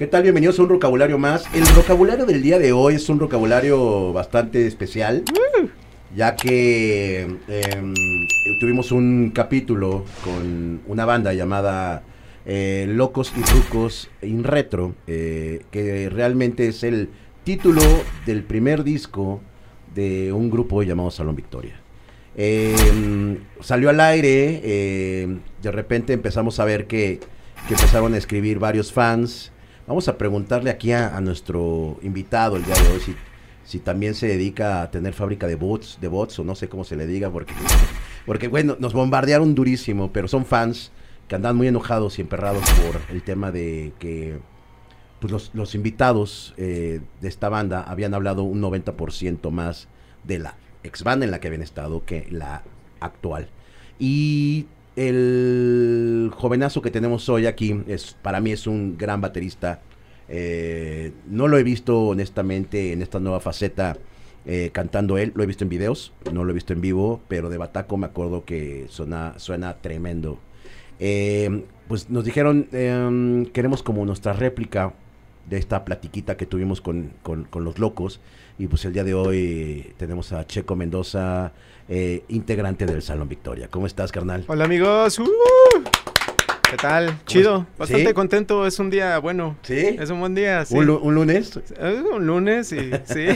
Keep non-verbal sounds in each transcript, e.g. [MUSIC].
¿Qué tal? Bienvenidos a un vocabulario más. El vocabulario del día de hoy es un vocabulario bastante especial, ya que em, tuvimos un capítulo con una banda llamada eh, Locos y Rucos in Retro, eh, que realmente es el título del primer disco de un grupo llamado Salón Victoria. Em, salió al aire, eh, de repente empezamos a ver que, que empezaron a escribir varios fans. Vamos a preguntarle aquí a, nuestro invitado el día de hoy si, también se dedica a tener fábrica de bots, de bots o no sé cómo se le diga, porque, porque bueno, nos bombardearon durísimo, pero son fans que andan muy enojados y emperrados por el tema de que pues los, los invitados eh, de esta banda habían hablado un 90% más de la ex banda en la que habían estado que la actual. Y el jovenazo que tenemos hoy aquí es para mí es un gran baterista. Eh, no lo he visto honestamente en esta nueva faceta eh, cantando él, lo he visto en videos, no lo he visto en vivo, pero de Bataco me acuerdo que suena, suena tremendo. Eh, pues nos dijeron, em, queremos como nuestra réplica de esta platiquita que tuvimos con, con, con los locos. Y pues el día de hoy tenemos a Checo Mendoza, eh, integrante del Salón Victoria. ¿Cómo estás, carnal? Hola, amigos. Uh, ¿Qué tal? Chido. Bastante contento. Es un día bueno. ¿Sí? Es un buen día. ¿Un, lunes? un lunes, y, [LAUGHS] sí.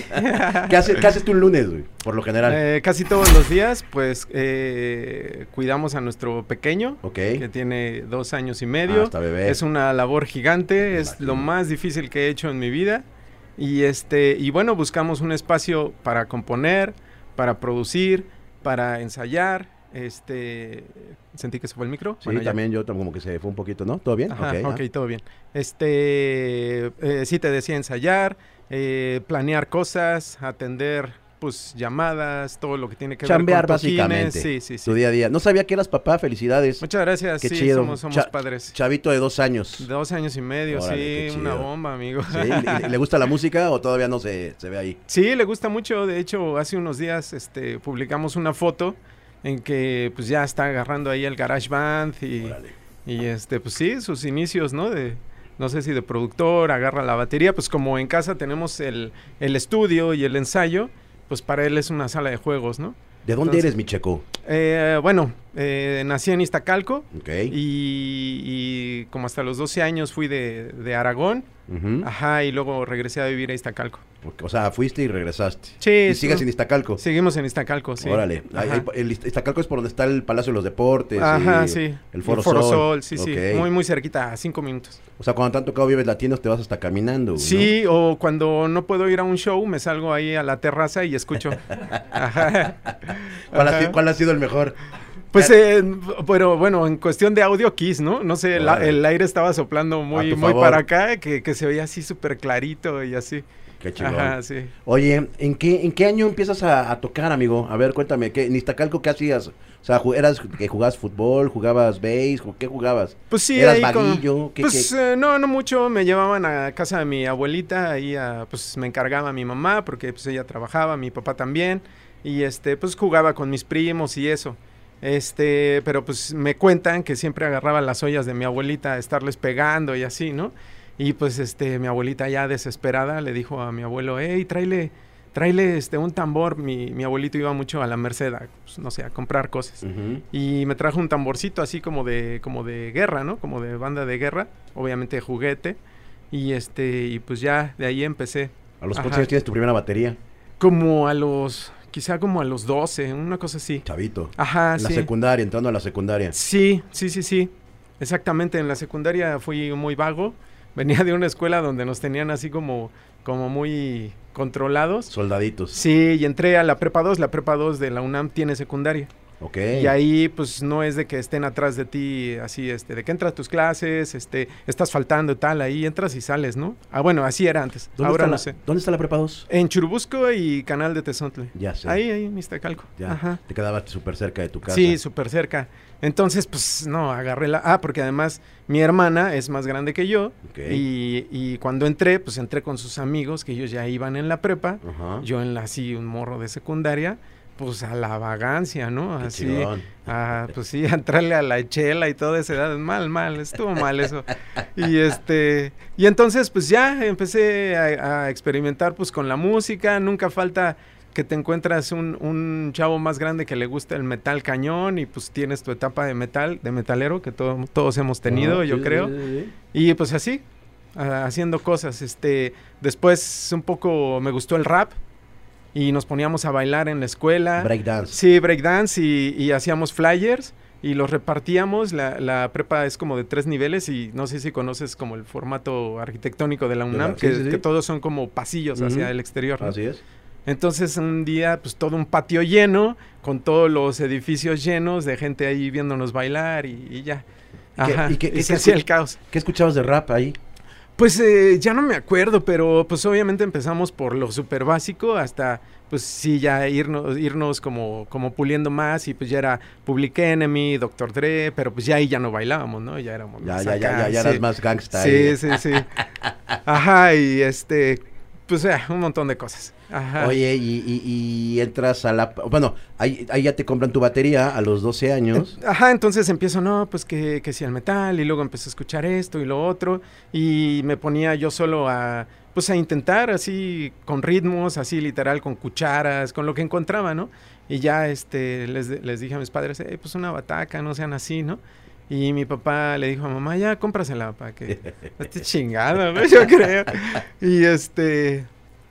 ¿Qué, haces tú un lunes, güey? Por lo general. Eh, casi todos los días, pues, eh, cuidamos a nuestro pequeño. Que tiene dos años y medio. Ah, bebé. Es una labor gigante. es lo más difícil que he hecho en mi vida. Y este, y bueno, buscamos un espacio para componer, para producir, para ensayar. Este, sentí que se fue el micro. Sí, también yo como que se fue un poquito, ¿no? ¿Todo bien? ok, todo bien. Este, eh, sí te decía ensayar, eh, planear cosas, atender pues llamadas, todo lo que tiene que ver con básicamente. Sí, sí, sí. Tu día a día. No sabía que eras papá, felicidades. Muchas gracias. Qué chido. Somos, padres. Chavito de dos años. Dos años y medio, sí, una bomba, amigo. ¿Le, gusta la música o todavía no se, se ve ahí? Sí, le gusta mucho. De hecho, hace unos días este, publicamos una foto en que pues ya está agarrando ahí el garage band y, y este, pues sí, sus inicios, ¿no? De, no sé si de productor, agarra la batería, pues como en casa tenemos el, el estudio y el ensayo, pues para él es una sala de juegos, ¿no? ¿De dónde eres, mi checo? Eh, bueno, eh, nací en Iztacalco. Ok. Y, como hasta los 12 años fui de, Aragón. Ajá, y luego regresé a vivir a Iztacalco. O sea, fuiste y regresaste. Sí. ¿Y sigues en Iztacalco? Seguimos en Iztacalco, sí. Órale. el Iztacalco es por donde está el Palacio de los Deportes. Ajá, sí. El Foro, el Foro Sol. sí, sí. Muy, muy cerquita, a cinco minutos. O sea, cuando te han tocado Vives Latinos te vas hasta caminando. Sí, o cuando no puedo ir a un show, me salgo ahí a la terraza y escucho. [LAUGHS] Ajá. ¿Cuál, ha sido, el mejor? Pues, eh, pero bueno, en cuestión de audio, Kiss, ¿no? No sé, el aire estaba soplando muy, muy para acá, que, que se veía así súper clarito y así. Qué chingón. sí. Oye, ¿en qué, ¿en qué año empiezas a, tocar, amigo? A ver, cuéntame, ¿qué, en Iztacalco qué hacías? O sea, ¿eras que jugabas fútbol, jugabas base, qué jugabas? Pues sí, ¿Eras vaguillo? pues eh, no, no mucho, me llevaban a casa de mi abuelita, ahí a, pues me encargaba mi mamá, porque pues ella trabajaba, mi papá también, y este, pues jugaba con mis primos y eso. Este, pero pues me cuentan que siempre agarraba las ollas de mi abuelita a estarles pegando y así, ¿no? Y pues este, mi abuelita ya desesperada le dijo a mi abuelo, hey, tráele, tráele este, un tambor. Mi, mi abuelito iba mucho a la Merced, pues, no sé, a comprar cosas. Y me trajo un tamborcito así como de, como de guerra, ¿no? Como de banda de guerra, obviamente de juguete. Y este, y pues ya de ahí empecé. ¿A los cuántos años tienes tu primera batería? Como a los, quizá como a los 12, una cosa así. Chavito. Ajá, La secundaria, entrando a la secundaria. Sí, sí, sí, sí. Exactamente, en la secundaria fui muy vago [LAUGHS] venía de una escuela donde nos tenían así como, como muy controlados. Soldaditos. Sí, y entré a la prepa 2, la prepa 2 de la UNAM tiene secundaria. Y ahí, pues, no es de que estén atrás de ti, así, este, de que entras a tus clases, este, estás faltando y tal, ahí entras y sales, ¿no? Ah, bueno, así era antes. Ahora no sé. ¿Dónde está la prepa 2? En Churubusco y Canal de Tezontle. Ya sé. Ahí, ahí, en Iztacalco. Ya. Ajá. Te quedabas súper cerca de tu casa. Sí, súper cerca. Entonces, pues, no, agarré la... Ah, porque además mi hermana es más grande que yo. Y, y, cuando entré, pues entré con sus amigos, que ellos ya iban en la prepa. Yo en la, así, un morro de secundaria pues a la vagancia, ¿no? Qué Así, a, pues sí, a [LAUGHS] entrarle a la chela y toda esa edad, mal, mal, estuvo mal eso. Y este, y entonces pues ya empecé a, a experimentar pues con la música, nunca falta que te encuentras un, un chavo más grande que le gusta el metal cañón y pues tienes tu etapa de metal, de metalero que todo- todos hemos tenido, Ah, yo sí, creo. sí, sí, sí. Y pues así, haciendo cosas. Este, después un poco me gustó el rap y nos poníamos a bailar en la escuela. Breakdance. Sí, breakdance y, y hacíamos flyers y los repartíamos. La, la prepa es como de tres niveles y no sé si conoces como el formato arquitectónico de la UNAM, sí, que, sí, sí. que todos son como pasillos hacia el exterior. ¿no? Así es. Entonces un día, pues todo un patio lleno, con todos los edificios llenos de gente ahí viéndonos bailar y, y ya. ¿Qué- Ajá, y qué- y qué- se hacía el caos. ¿Qué escuchabas de rap ahí? Pues eh, ya no me acuerdo, pero pues obviamente empezamos por lo súper básico hasta pues sí ya irnos, irnos como, como puliendo más y pues ya era Public Enemy, Dr. Dre, pero pues ya ahí ya no bailábamos, ¿no? Ya éramos Ya, más ya, ya, ya, ya sí. eras más gangsta. Sí, ahí. sí, sí. [LAUGHS] Ajá, y este, pues ya, un montón de cosas. Ajá. Oye, y, y- y entras a la... Bueno, ahí, ahí ya te compran tu batería a los 12 años. Ajá, entonces empiezo, no, pues que, que si el metal, y luego empecé a escuchar esto y lo otro, y me ponía yo solo a, pues a intentar así, con ritmos, así literal, con cucharas, con lo que encontraba, ¿no? Y ya, este, les, les dije a mis padres, "Eh, pues una bataca, no sean así, ¿no? Y mi papá le dijo a mamá, ya, cómprasela para que [LAUGHS] no esté chingada, ¿no? Yo creo. Y este,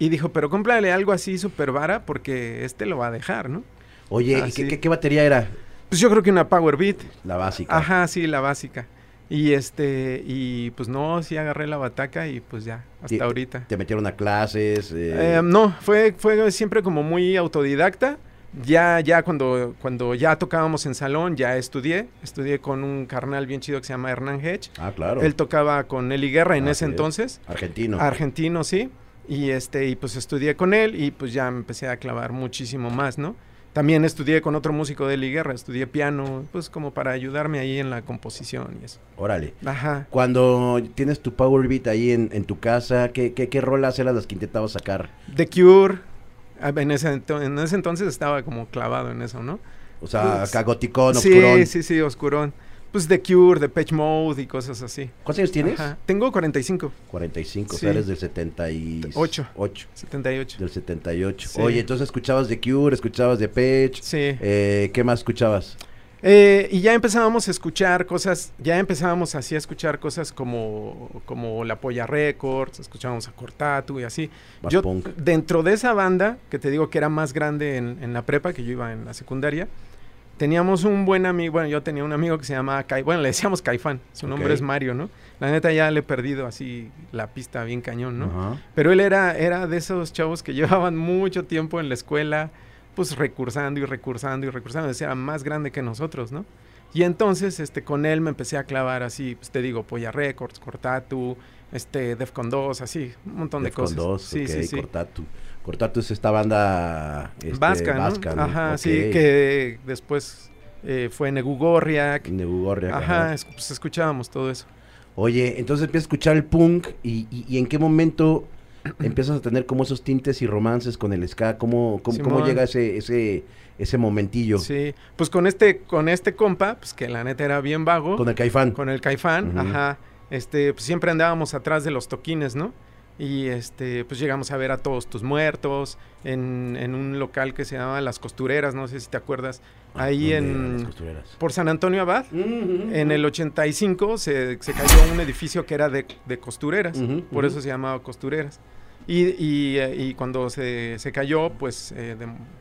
y dijo, pero cómprale algo así súper vara porque este lo va a dejar, ¿no? Oye, ¿y qué, sí. qué- qué batería era? Pues yo creo que una Power Beat. La básica. Ajá, sí, la básica. Y este, y pues no, sí agarré la bataca y pues ya, hasta ahorita. Te metieron a clases. eh, Eh, no, fue, fue siempre como muy autodidacta. Ya, ya cuando, cuando ya tocábamos en salón, ya estudié. Estudié con un carnal bien chido que se llama Hernán Hedge. ah, claro. Él tocaba con Eli Guerra en Ah, ese sí. entonces. Argentino. Argentino, sí. Y este, y pues estudié con él y pues ya me empecé a clavar muchísimo más, ¿no? También estudié con otro músico de Eli Guerra, estudié piano, pues como para ayudarme ahí en la composición y eso. Órale. Ajá. Cuando tienes tu Power Beat ahí en, en tu casa, ¿qué, qué, qué rolas eran las que intentabas sacar? The Cure. ah, En ese, en ese entonces estaba como clavado en eso, ¿no? O sea, Pues, acá goticón, sí, oscurón. sí, sí, oscurón. Pues The Cure, The Pitch Mode y cosas así. ¿Cuántos años tienes? Ajá. Tengo 45, 45, o Sí. sea, eres del 78. Ocho. 78. Del 78. Sí. Oye, entonces escuchabas de Cure, escuchabas de Page. Sí. Eh, ¿Qué más escuchabas? Eh, y ya empezábamos a escuchar cosas, ya empezábamos así a escuchar cosas como, como La Polla Records, escuchábamos a Cortatu y así. Más yo, punk. dentro de esa banda, que te digo que era más grande en, en la prepa, que yo iba en la secundaria, teníamos un buen amigo, bueno, yo tenía un amigo que se llamaba Kai, bueno, le decíamos Caifán, su nombre es Mario, ¿no? La neta ya le he perdido así la pista bien cañón, ¿no? Pero él era, era de esos chavos que [LAUGHS] llevaban mucho tiempo en la escuela, pues recursando y recursando y recursando. Era más grande que nosotros, ¿no? Y entonces, este, con él me empecé a clavar así, pues te digo, Polla Records, Cortatu, este, Defcon 2, así, un montón Defcon de cosas. 2, sí, ok, sí, sí. Cortatu. Cortatu es esta banda este, vasca, ¿no? vasca, ¿no? Ajá, sí, que después eh, fue Negu Gorriak. Nebugorria, Ajá, ajá. es- pues escuchábamos todo eso. Oye, entonces empiezas a escuchar el punk y, y- y en qué momento empiezas a tener como esos tintes y romances con el ska, ¿cómo, cómo, cómo llega ese, ese, ese momentillo Sí, pues con este, con este compa, pues que la neta era bien vago. con el caifán? con el Caifán, ajá. Este, pues siempre andábamos atrás de los toquines, ¿no? Y este, pues llegamos a ver a todos tus muertos en, en un local que se llama Las Costureras, no sé si te acuerdas, ahí ¿Dónde eran las en costureras? por San Antonio Abad. Ujú, En ujú. el 85 se, se cayó un edificio que era de, de costureras, por eso se llamaba costureras. Y, y, y cuando se, se cayó, pues eh,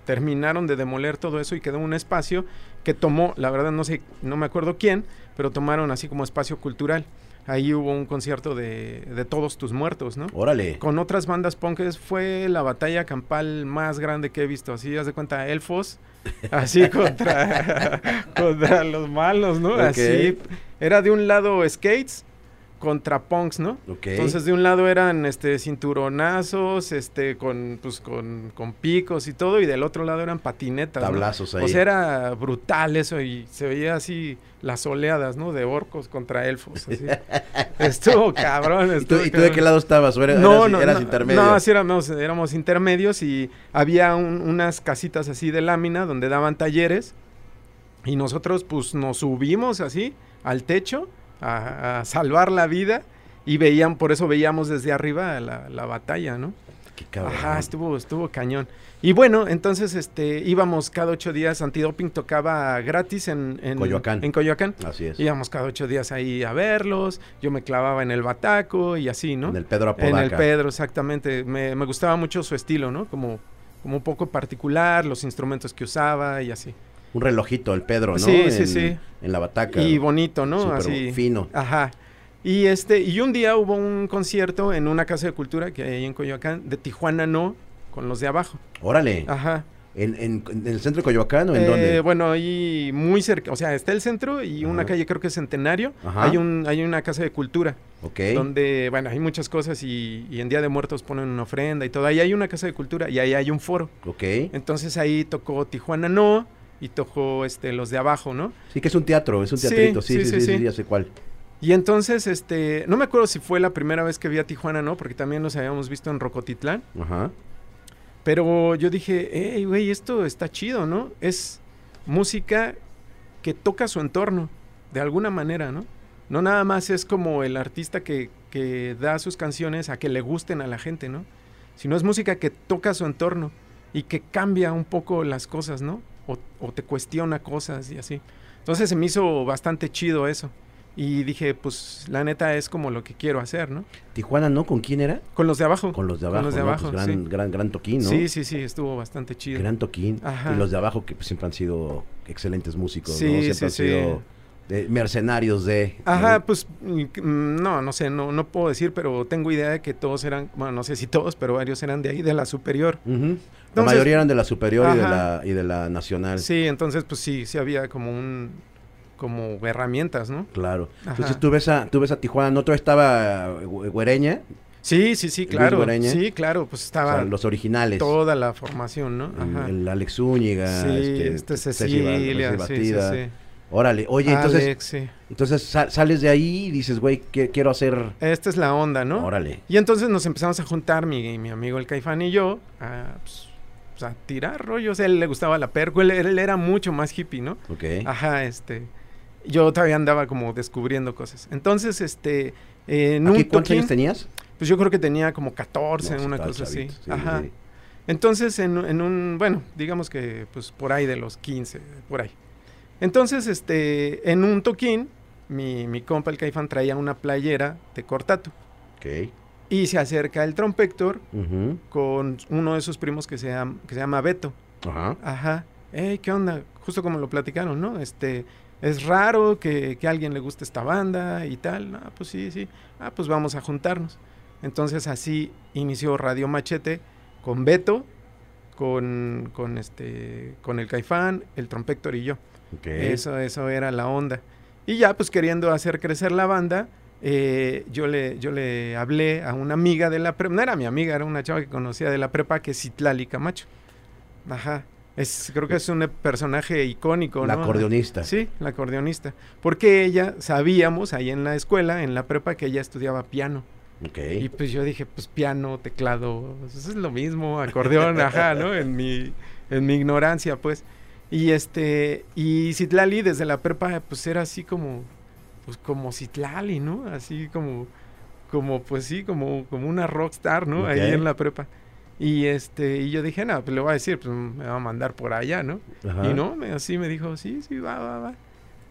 terminaron de demoler todo eso y quedó un espacio que tomó, la verdad no sé, no me acuerdo quién, pero tomaron así como espacio cultural. Ahí hubo un concierto de, de todos tus muertos, ¿no? Órale. Con otras bandas punkes fue la batalla campal más grande que he visto. Así, haz de cuenta, elfos, [LAUGHS] así contra, [LAUGHS] contra los malos, ¿no? Así, era de un lado skates contra punks, ¿no? Ok. Entonces de un lado eran este cinturonazos, este con pues con, con picos y todo y del otro lado eran patinetas, ¿no? Tablazos ahí. O sea, era brutal eso y se veía así las oleadas, ¿no? De orcos contra elfos, así. [LAUGHS] Estuvo cabrón, ¿Y tú, estuvo y tú de qué lado estabas? ¿O era- No, eras, no, eras no, intermedio? No, sí éramos, éramos intermedios y había un- unas casitas así de lámina donde daban talleres y nosotros pues nos subimos así al techo a, a salvar la vida y veían, por eso veíamos desde arriba la, la batalla, ¿no? Qué cabrón. Ajá, estuvo, estuvo cañón. Y bueno, entonces este íbamos cada ocho días, Antidoping tocaba gratis en, en Coyoacán. En Coyoacán. Así es. Íbamos cada ocho días ahí a verlos, yo me clavaba en el bataco y así, ¿no? En el Pedro En Apodaca. el Pedro, exactamente. Me, me gustaba mucho su estilo, ¿no? Como, como un poco particular, los instrumentos que usaba y así. Un relojito, el Pedro, ¿no? Sí, sí, En- sí. En la bataca. Y bonito, ¿no? Así. fino. Ajá. Y este, y un día hubo un concierto en una casa de cultura que hay ahí en Coyoacán, de Tijuana no, con los de abajo. Órale. Ajá. ¿En, en, en el centro de Coyoacán o en Eh, dónde? Bueno, ahí muy cerca, o sea, está el centro y una calle creo que es Centenario. Ajá. Hay un, hay una casa de cultura. Ok. donde, bueno, hay muchas cosas y, y en Día de Muertos ponen una ofrenda y todo. Ahí hay una casa de cultura y ahí hay un foro. Ok. Entonces ahí tocó Tijuana No y tocó este, los de abajo, ¿no? Sí, que es un teatro, es un teatrito. Sí, sí, sí, sí, sí, ya sé cuál. Y entonces, este, no me acuerdo si fue la primera vez que vi a Tijuana No, porque también los habíamos visto en Rocotitlán. Ajá. Pero yo dije, hey, güey, esto está chido, ¿no? Es música que toca su entorno, de alguna manera, ¿no? No nada más es como el artista que, que da sus canciones a que le gusten a la gente, ¿no? Sino es música que toca su entorno y que cambia un poco las cosas, ¿no? O, o te cuestiona cosas y así. Entonces se me hizo bastante chido eso. Y dije, pues la neta es como lo que quiero hacer, ¿no? Tijuana, ¿no? ¿Con quién era? Con los de abajo. Con los de Con abajo. los de ¿no? abajo, Pues gran, sí. gran, gran toquín, ¿no? Sí, sí, sí, estuvo bastante chido. Gran toquín. Ajá. Y los de abajo que pues, siempre han sido excelentes músicos, Sí, ¿no? Siempre sí, han sido de- mercenarios de... Ajá, ¿no? pues mm, no, no sé, no, no puedo decir, pero tengo idea de que todos eran, bueno, no sé si todos, pero varios eran de ahí, de la superior. La Entonces- mayoría eran de la superior y de la, y de la nacional. Sí, entonces pues sí, sí había como un, como herramientas, ¿no? Claro. Ajá. Entonces tú ves a, tú ves a Tijuana, ¿no? Todavía estaba Güe- Güereña, Sí, sí, sí, Luis claro. Guareña. Sí, claro, pues o estaba sea, los originales. toda la formación, ¿no? El, Ajá. el Alex Zúñiga, sí, este, este, Cecilia, Ceci sí, sí, sí. Órale, oye, entonces, Alex, sí. entonces sa- sales de ahí y dices, güey, ¿qué- quiero hacer. Esta es la onda, ¿no? Órale. Y entonces nos empezamos a juntar, mi, mi amigo el Caifán y yo, a, pues, pues, a tirar rollos. A él le gustaba la perco, él, él era mucho más hippie, ¿no? Ok. Ajá, este. Yo todavía andaba como descubriendo cosas. Entonces, este. en ¿Aquí cuántos años tenías? pues yo creo que tenía como 14, No, sí una cosa así. chavito, sí, Ajá. sí. Entonces, en, en un. Bueno, digamos que pues por ahí de los 15, por ahí. Entonces, este. En un toquín, mi, mi compa el Caifán traía una playera de cortato. Ok. Y se acerca el trompector con uno de sus primos que se llama, que se llama Beto. Ajá. Ajá. ¿qué onda? Justo como lo platicaron, ¿no? Este, es raro que, que a alguien le guste esta banda y tal. Ah, pues sí, sí. Ah, pues vamos a juntarnos. Entonces así inició Radio Machete con Beto, con, con este, con el Caifán, el Trompector y yo. Eso, eso era la onda. Y ya, pues queriendo hacer crecer la banda, eh, yo, le, yo le hablé a una amiga de la prepa, no era mi amiga, era una chava que conocía de la prepa, que es Citlali Camacho. Ajá. Es, creo que es un personaje icónico, La ¿no? acordeonista. Sí, la acordeonista. Porque ella, sabíamos ahí en la escuela, en la prepa, que ella estudiaba piano. Ok. Y pues yo dije, pues piano, teclado, pues, eso es lo mismo, acordeón, ajá, ¿no? En mi, en mi ignorancia, pues. Y este, y Citlali desde la prepa, pues era así como, pues como Citlali, ¿no? Así como, como, pues sí, como, como una rockstar, ¿no? Ahí en la prepa. Y este, y yo dije, no, pues le voy a decir, pues me va a mandar por allá, ¿no? Ajá. Y no, me, así me dijo, sí, sí, va, va, va.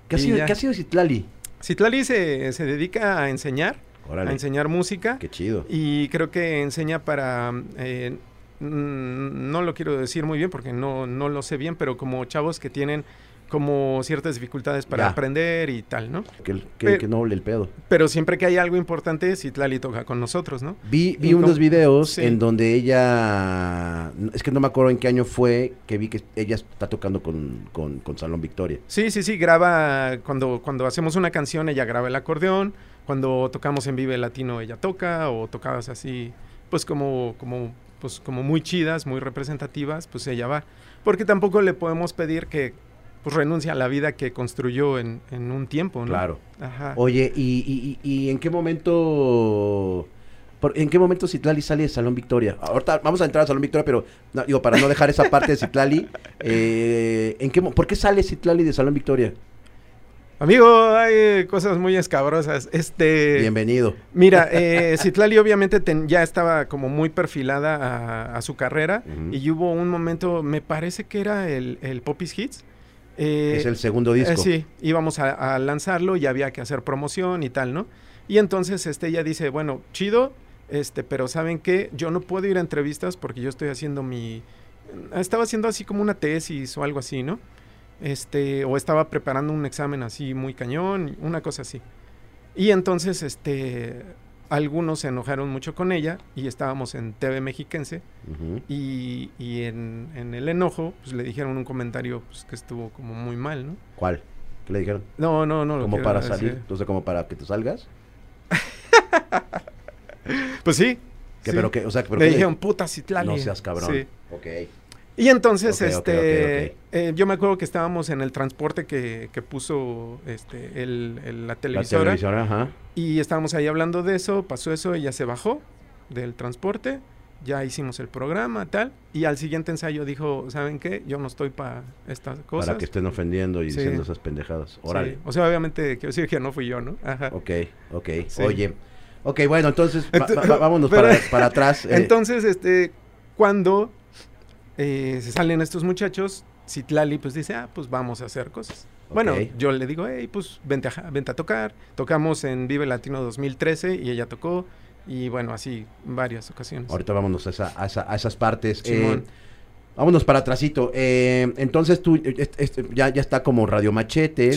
¿Qué ha sido. ¿qué ha sido Citlali? Citlali se, se dedica a enseñar, a enseñar música. Qué chido. Y creo que enseña para, eh, no lo quiero decir muy bien porque no, no lo sé bien, pero como chavos que tienen como ciertas dificultades para Ya. aprender y tal, ¿no? Que, que, Pero- que noble el pedo. Pero siempre que hay algo importante, Citlali toca con nosotros, ¿no? Vi, vi unos videos sí. en donde ella, es que no me acuerdo en qué año fue, que vi que ella está tocando con, con, con Salón Victoria. Sí, sí, sí, graba, cuando, cuando hacemos una canción, ella graba el acordeón, cuando tocamos en Vive Latino ella toca, o tocadas así, pues como, como, pues como muy chidas, muy representativas, pues ella va. Porque tampoco le podemos pedir que pues renuncie a la vida que construyó en, en un tiempo, ¿no? Claro. Ajá. Oye, ¿y, y, y en qué momento... por- ¿En qué momento Citlali sale de Salón Victoria? Ahorita vamos a entrar a Salón Victoria, pero no, digo, para no dejar esa parte de Citlali, [LAUGHS] eh, ¿en qué, ¿por qué sale Citlali de Salón Victoria? Amigo, hay eh, cosas muy escabrosas. Este. Bienvenido. Mira, eh, Citlali obviamente ten- ya estaba como muy perfilada a, a su carrera y hubo un momento, me parece que era el, el Popis Hits. Eh, es el segundo disco. eh, sí, íbamos a, a lanzarlo y había que hacer promoción y tal, ¿no? Y entonces este, ella dice, bueno, chido, este, pero ¿saben qué? Yo no puedo ir a entrevistas porque yo estoy haciendo mi... Estaba haciendo así como una tesis o algo así, ¿no? Este, o estaba preparando un examen así muy cañón, una cosa así. Y entonces, este, algunos se enojaron mucho con ella y estábamos en TV Mexiquense y, y en, en el enojo, pues le dijeron un comentario pues, que estuvo como muy mal, ¿no? ¿Cuál? ¿Qué le dijeron? No, no, no. ¿Como para decir. salir? Sea, como para que te salgas. [LAUGHS] Pues sí. ¿Qué, sí. pero qué, o sea, pero Le dijeron puta Citlali. No seas cabrón. Sí. Ok. Y entonces, este, eh, yo me acuerdo que estábamos en el transporte que, que puso este, el, el- la La televisora. ajá. Y estábamos ahí hablando de eso, pasó eso, ella se bajó del transporte, ya hicimos el programa, tal, y al siguiente ensayo dijo, ¿saben qué? Yo no estoy para estas cosas. Para que estén ofendiendo y Sí. diciendo esas pendejadas. Sí, Órale. O sea, obviamente, quiero decir que no fui yo, ¿no? Ajá. Ok, ok. Sí. Oye. Ok, bueno, entonces va- va- vámonos [LAUGHS] pero- para, para atrás. eh, Entonces, este, cuando eh, se salen estos muchachos, Citlali pues dice, ah, pues vamos a hacer cosas. Bueno, yo le digo, hey, pues vente a, vente a tocar. Tocamos en Vive Latino 2013 y ella tocó. Y bueno, así varias ocasiones. ahorita vámonos a, esa- a esa- a esas partes. eh, vámonos para atrásito. eh, entonces tú eh, ya, ya está como Radio Machete,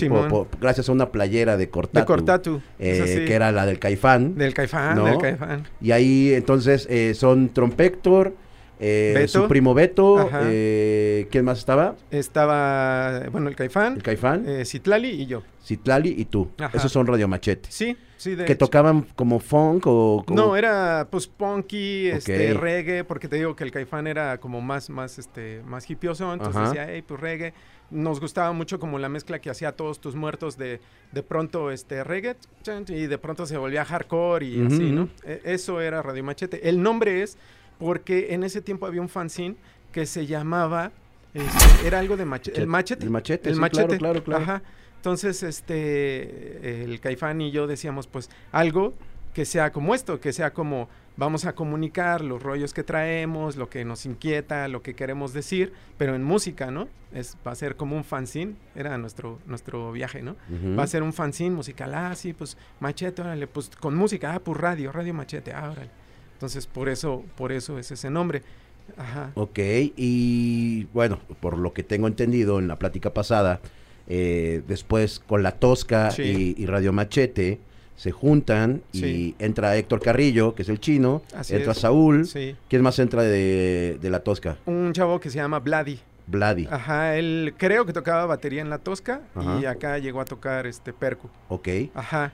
gracias a una playera de Cortatu. de Cortatu. eh, que era la del Caifán. Del Caifán, ¿no? del Caifán. Y ahí entonces son Trompector, eh, su primo Beto, eh, ¿quién más estaba? Estaba, bueno, el Caifán, El Caifán, eh, Citlali y yo. Citlali y tú. Ajá. Esos son Radio Machete. Sí, sí, de que hecho. tocaban como funk o como- No, era pues punky, este, reggae, porque te digo que el Caifán era como más, más, este, más hipioso, entonces Ajá. decía, hey, pues reggae. Nos gustaba mucho como la mezcla que hacía todos tus muertos de, de pronto, este, reggae, y de pronto se volvía hardcore y así, ¿no? E- Eso era Radio Machete. El nombre es porque en ese tiempo había un fanzine que se llamaba, este, era algo de machete, el machete. El machete, El sí, machete. claro, claro, claro. Ajá. Entonces, este, el Caifán y yo decíamos, pues, algo que sea como esto, que sea como vamos a comunicar los rollos que traemos, lo que nos inquieta, lo que queremos decir, pero en música, ¿no? Es, va a ser como un fanzine, era nuestro, nuestro viaje, ¿no? Va a ser un fanzine musical, ah, sí, pues machete, órale, pues con música, ah, pues radio, radio machete, ah, órale. Entonces, por eso, por eso es ese nombre. Ajá. Ok, y bueno, por lo que tengo entendido en la plática pasada, eh, después con La Tosca Sí. y, y Radio Machete se juntan y entra Héctor Carrillo, que es el chino, Así entra es. Saúl. Sí. ¿Quién más entra de, de La Tosca? Un chavo que se llama Vladi. Vladi. Ajá, él creo que tocaba batería en la Tosca Ajá. y acá llegó a tocar este percu. Ok. Ajá.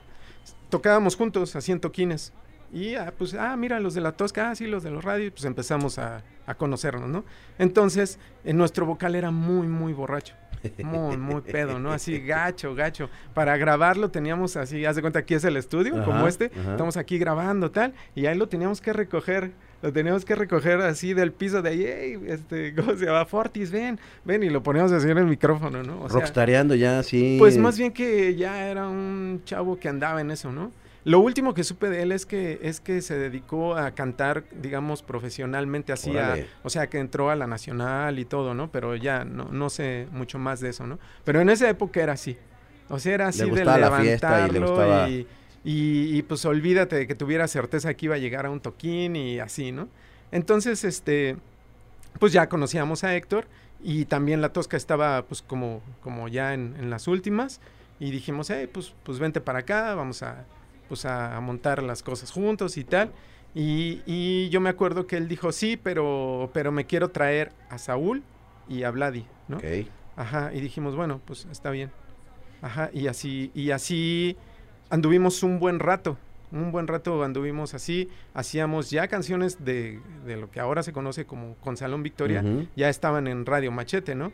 Tocábamos juntos, así en toquines. Y ah, pues, ah, mira, los de la Tosca, ah, sí, los de los radios, pues empezamos a, a conocernos, ¿no? Entonces, en nuestro vocal era muy, muy borracho. Muy, muy pedo, ¿no? Así [LAUGHS] gacho, gacho. Para grabarlo teníamos así, haz de cuenta, aquí es el estudio, Ajá, como este. ajá. Estamos aquí grabando, tal, y ahí lo teníamos que recoger. Lo teníamos que recoger así del piso de ahí, "Ey, este, [LAUGHS] ¿cómo se llama? Fortis, ven, ven, y lo poníamos así en el micrófono, ¿no? O sea, Rockstareando ya, así. pues más bien que ya era un chavo que andaba en eso, ¿no? Lo último que supe de él es que es que se dedicó a cantar, digamos, profesionalmente así, a- o sea, que entró a la nacional y todo, ¿no? Pero ya no, no sé mucho más de eso, ¿no? Pero en esa época era así. O sea, era así de gustaba la fiesta y le levantarlo gustaba- y, y- y, pues olvídate de que tuviera certeza que iba a llegar a un toquín y así, ¿no? Entonces, este, pues ya conocíamos a Héctor y también la Tosca estaba pues como, como ya en, en las últimas y dijimos, hey, pues, pues vente para acá, vamos a, pues a, a montar las cosas juntos y tal. Y, y yo me acuerdo que él dijo, sí, pero, pero me quiero traer a Saúl y a Vladi, ¿no? Ok. Ajá, y dijimos, bueno, pues está bien. Ajá, y así, y así anduvimos un buen rato. Un buen rato anduvimos así, hacíamos ya canciones de, de lo que ahora se conoce como con Salón Victoria, ya estaban en Radio Machete, ¿no?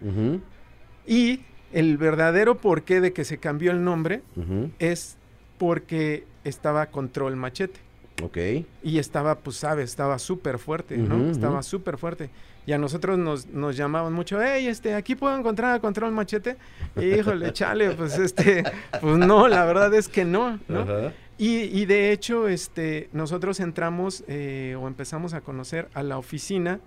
Y el verdadero porqué de que se cambió el nombre es porque estaba Control Machete. Ok. Y estaba, pues, sabes, estaba súper fuerte, ¿no? Estaba ujú. súper fuerte. Y a nosotros nos, nos llamaban mucho, hey, este, aquí puedo encontrar a Control Machete. Híjole, [LAUGHS] chale, pues, este, pues no, la verdad es que no, ¿no? Ajá. Y, y de hecho, este, nosotros entramos eh, o empezamos a conocer a la oficina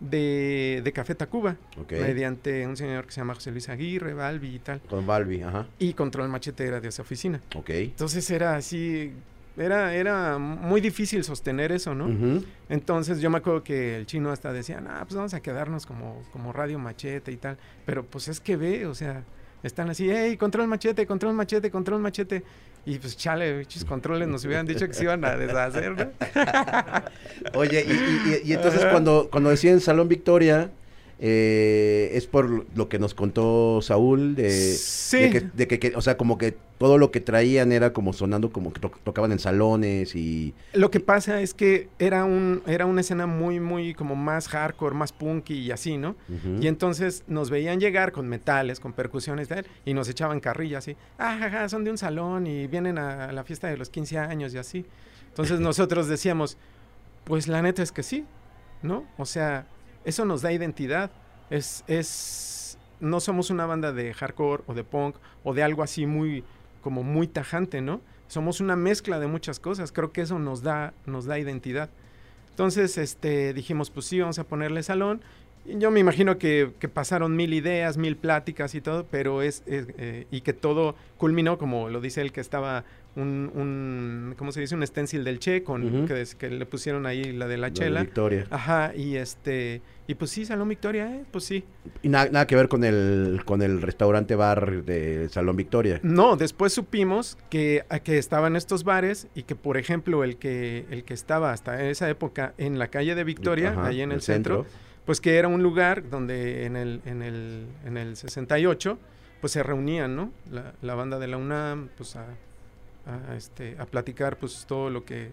de, de Café Tacuba, Ok. mediante un señor que se llama José Luis Aguirre, Balbi y tal. Con Balbi, ajá. Y Control Machete era de esa oficina. Ok. Entonces era así, era, era muy difícil sostener eso, ¿no? Ujú. Entonces yo me acuerdo que el chino hasta decía, ah, pues vamos a quedarnos como, como Radio Machete y tal. Pero pues es que ve, o sea, están así, hey, control machete, control machete, control machete. Y pues chale, bichos controles nos hubieran dicho que se iban a deshacer, ¿no? [LAUGHS] Oye, y, y- y- y entonces cuando, cuando deciden Salón Victoria, eh, es por lo que nos contó Saúl, de, Sí. de, que, de que- que, o sea, como que todo lo que traían era como sonando como que to- tocaban en salones y... Lo que pasa es que era un era una escena muy muy como más hardcore, más punky y así, ¿no? Y entonces nos veían llegar con metales, con percusiones y tal, y nos echaban carrilla así. Ah, jaja, son de un salón y vienen a la fiesta de los 15 años y así. Entonces [LAUGHS] nosotros decíamos, pues la neta es que sí, ¿no? O sea, eso nos da identidad. Es, es, no somos una banda de hardcore o de punk o de algo así muy, como muy tajante, ¿no? Somos una mezcla de muchas cosas. Creo que eso nos da, nos da identidad. Entonces, este, dijimos, pues sí, vamos a ponerle salón. Y yo me imagino que, que pasaron mil ideas, mil pláticas y todo, pero es, es, eh, y que todo culminó, como lo dice él, que estaba un, un ¿cómo se dice? Un stencil del Che, con, que, le pusieron ahí la de la de chela. Victoria. Ajá, y este, y pues sí, Salón Victoria, ¿eh? Pues sí. Y nada, nada que ver con el, con el restaurante bar de Salón Victoria. No, después supimos que, a que estaban estos bares y que, por ejemplo, el que, el que estaba hasta esa época en la calle de Victoria, Ajá, ahí en el centro, pues que era un lugar donde en el, en el, en el 68, pues se reunían, ¿no? La, la banda de la UNAM, pues a, a, este, a platicar, pues todo lo que,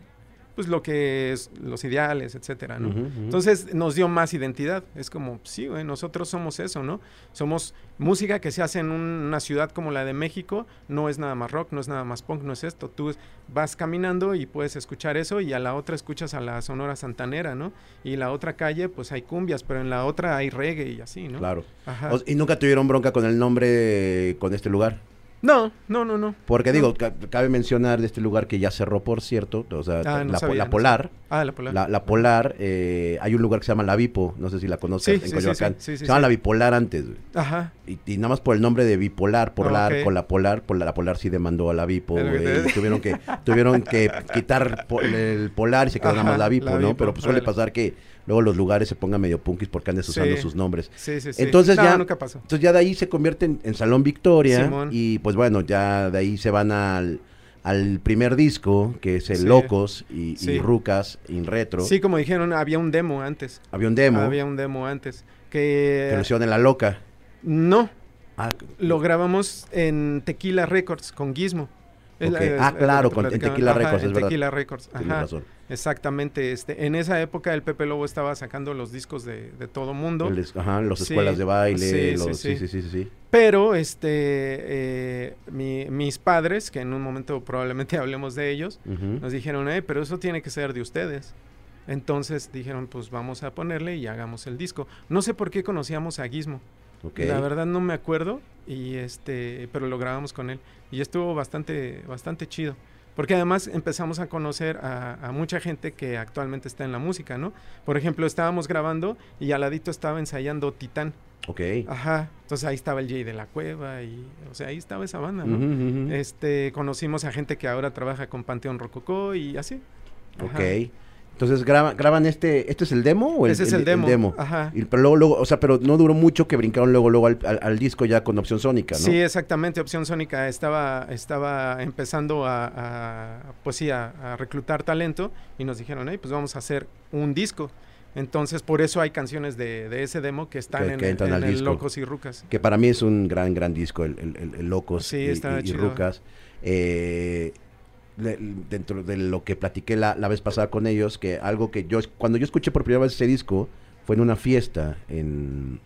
pues lo que es, los ideales, etcétera, ¿no? Entonces nos dio más identidad. Es como, sí, güey, nosotros somos eso, ¿no? Somos música que se hace en un- una ciudad como la de México. No es nada más rock, no es nada más punk, no es esto. Tú vas caminando y puedes escuchar eso y a la otra escuchas a la Sonora Santanera, ¿no? Y la otra calle, pues hay cumbias, pero en la otra hay reggae y así, ¿no? Claro. Ajá. Y nunca tuvieron bronca con el nombre con este lugar. No, no, no, no. Porque No. digo, ca- cabe mencionar de este lugar que ya cerró, por cierto, o sea, Ah, no la, sabía, la no Polar. Ah, la polar. La, la Polar, eh, hay un lugar que se llama La Vipo, no sé si la conoces, Sí, en sí, Coyoacán. sí, se llama. La Bipolar antes, güey. Ajá. Y, y nada más por el nombre de bipolar, polar, Ah, ok. con la polar, por la, la polar sí demandó a la Vipo, güey, y tuvieron que, tuvieron que [LAUGHS] quitar po- el polar y se quedó nada Ajá, más la Vipo, ¿no? Vipo, Pero pues suele pasar que luego los lugares se pongan medio punkis porque andes usando Sí. sus nombres. Sí, sí, sí. Entonces No, ya- nunca pasó. Entonces ya de ahí se convierte en, en Salón Victoria Simón. y pues bueno, ya de ahí se van al, al primer disco, que es el Sí. Locos y. Rucas in Retro. Sí, como dijeron, había un demo antes. Había un demo Había un demo antes. Que, que lo hicieron en La Loca. no, Ah, lo grabamos en Tequila Records con Gizmo. Ah, claro, con- en. Tequila Ajá, Records, en es verdad. Tequila Records, tienes ajá, razón. Exactamente. Este, en esa época el Pepe Lobo estaba sacando los discos de, de todo mundo. El ajá, los Sí, escuelas de baile, sí, los, sí, sí. sí, sí. Pero este, eh, mi- mis padres, que en un momento probablemente [LAUGHS] hablemos de ellos, nos dijeron, eh, pero eso tiene que ser de ustedes. Entonces dijeron, pues vamos a ponerle y hagamos el disco. No sé por qué conocíamos a Gizmo. La verdad no me acuerdo, y este, pero lo grabamos con él. Y estuvo bastante, bastante chido. Porque además empezamos a conocer a, a mucha gente que actualmente está en la música, ¿no? Por ejemplo, estábamos grabando y al ladito estaba ensayando Titán. Ok. Ajá. Entonces ahí estaba el Jay de la Cueva y, o sea, ahí estaba esa banda, ¿no? Este, conocimos a gente que ahora trabaja con Panteón Rococó y así. Ajá. Ok. Entonces graban, graban este, ¿este es el demo o el, Ese es el demo. Ajá. Y- pero luego, luego, o sea, pero no duró mucho que brincaron luego, luego al, al- al disco ya con opción sónica, ¿no? Sí, exactamente. Opción Sónica estaba, estaba empezando a, a, pues sí, a, a reclutar talento y nos dijeron, hey, pues vamos a hacer un disco. Entonces, por eso hay canciones de, de ese demo que están Que- en, que el- en el. Locos y Rucas. Que para mí es un gran, gran disco, el, el- Locos Sí, y, y- y. Rucas. Eh, dentro de lo que platiqué la, la vez pasada con ellos, que algo que yo, cuando yo escuché por primera vez ese disco, fue en una fiesta en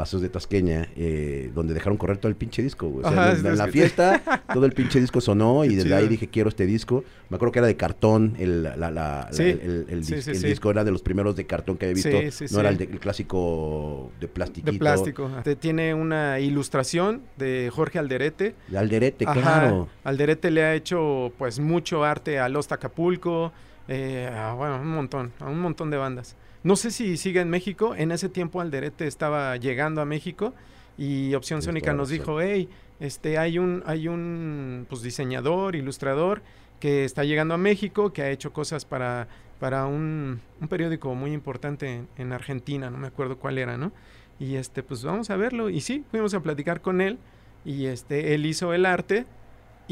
Pasos de Tasqueña, eh, donde dejaron correr todo el pinche disco. O sea, Ajá, en, la fiesta, todo el pinche disco sonó [LAUGHS] y desde ahí dije, quiero este disco. Me acuerdo que era de cartón, el, la- la- la- Sí. el, el- el Sí, dis- sí, el sí. disco era de los primeros de cartón que había visto. Sí, sí, no era el, de- el clásico de plastiquito. De plástico. Te- Tiene una ilustración de Jorge Alderete. De Alderete, Ajá, claro. Alderete le ha hecho pues mucho arte a Los Acapulco, eh, a, bueno, un montón, a un montón de bandas. No sé si sigue en México, en ese tiempo Alderete estaba llegando a México y Opción Sónica nos dijo, hey, este, hay un, hay un pues, diseñador, ilustrador que está llegando a México, que ha hecho cosas para, para un, un periódico muy importante en, en Argentina, no me acuerdo cuál era, ¿no? Y este, pues vamos a verlo. Y sí, fuimos a platicar con él y este, él hizo el arte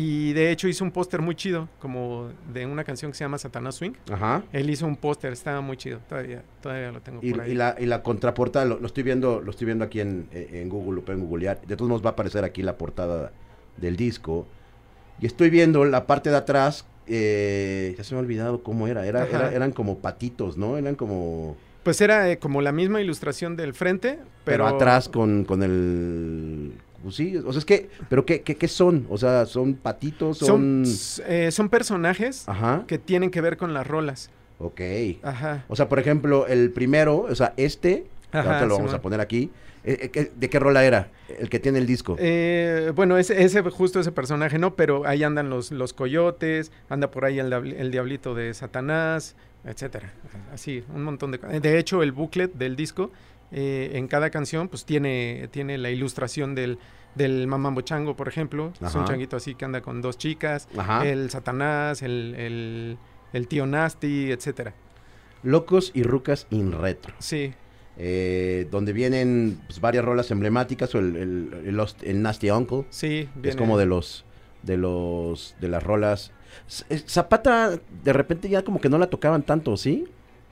y de hecho hizo un póster muy chido, como de una canción que se llama Satanás Swing. Ajá. Él hizo un póster, estaba muy chido, todavía, todavía lo tengo Y, por ahí. y la, y la contraportada, lo, lo estoy viendo, lo estoy viendo aquí en, en Google, lo pueden googlear. De todos modos va a aparecer aquí la portada del disco. Y estoy viendo la parte de atrás, eh, ya se me ha olvidado cómo era. Era- eran como patitos, ¿no? Eran como... Pues era eh, como la misma ilustración del frente, Pero, pero, atrás con, con el... Pues sí, o sea, es que... ¿Pero qué, qué, qué son? O sea, ¿son patitos? son, Son... eh, son personajes Ajá, que tienen que ver con las rolas. ok. Ajá. O sea, por ejemplo, el primero, o sea, este, Ajá, ahorita lo vamos a poner aquí. eh, eh, ¿qué- ¿De qué rola era? El que tiene el disco. Eh, bueno, ese, ese, justo ese personaje, ¿no? Pero ahí andan los, los coyotes, anda por ahí el diablito de Satanás, etcétera. Así, un montón de cosas. De hecho, el booklet del disco, eh, en cada canción, pues tiene, tiene la ilustración del, del Mamambo Chango, por ejemplo. Es un changuito así que anda con dos chicas. Ajá. El Satanás, el, el, el tío Nasty, etcétera. Locos y Rucas in Retro. Sí, eh, donde vienen pues, varias rolas emblemáticas, o el, el, el Nasty Uncle, sí. que es viene- como de los, de los, de las rolas. Eh, Zapata, de repente ya como que no la tocaban tanto, ¿sí?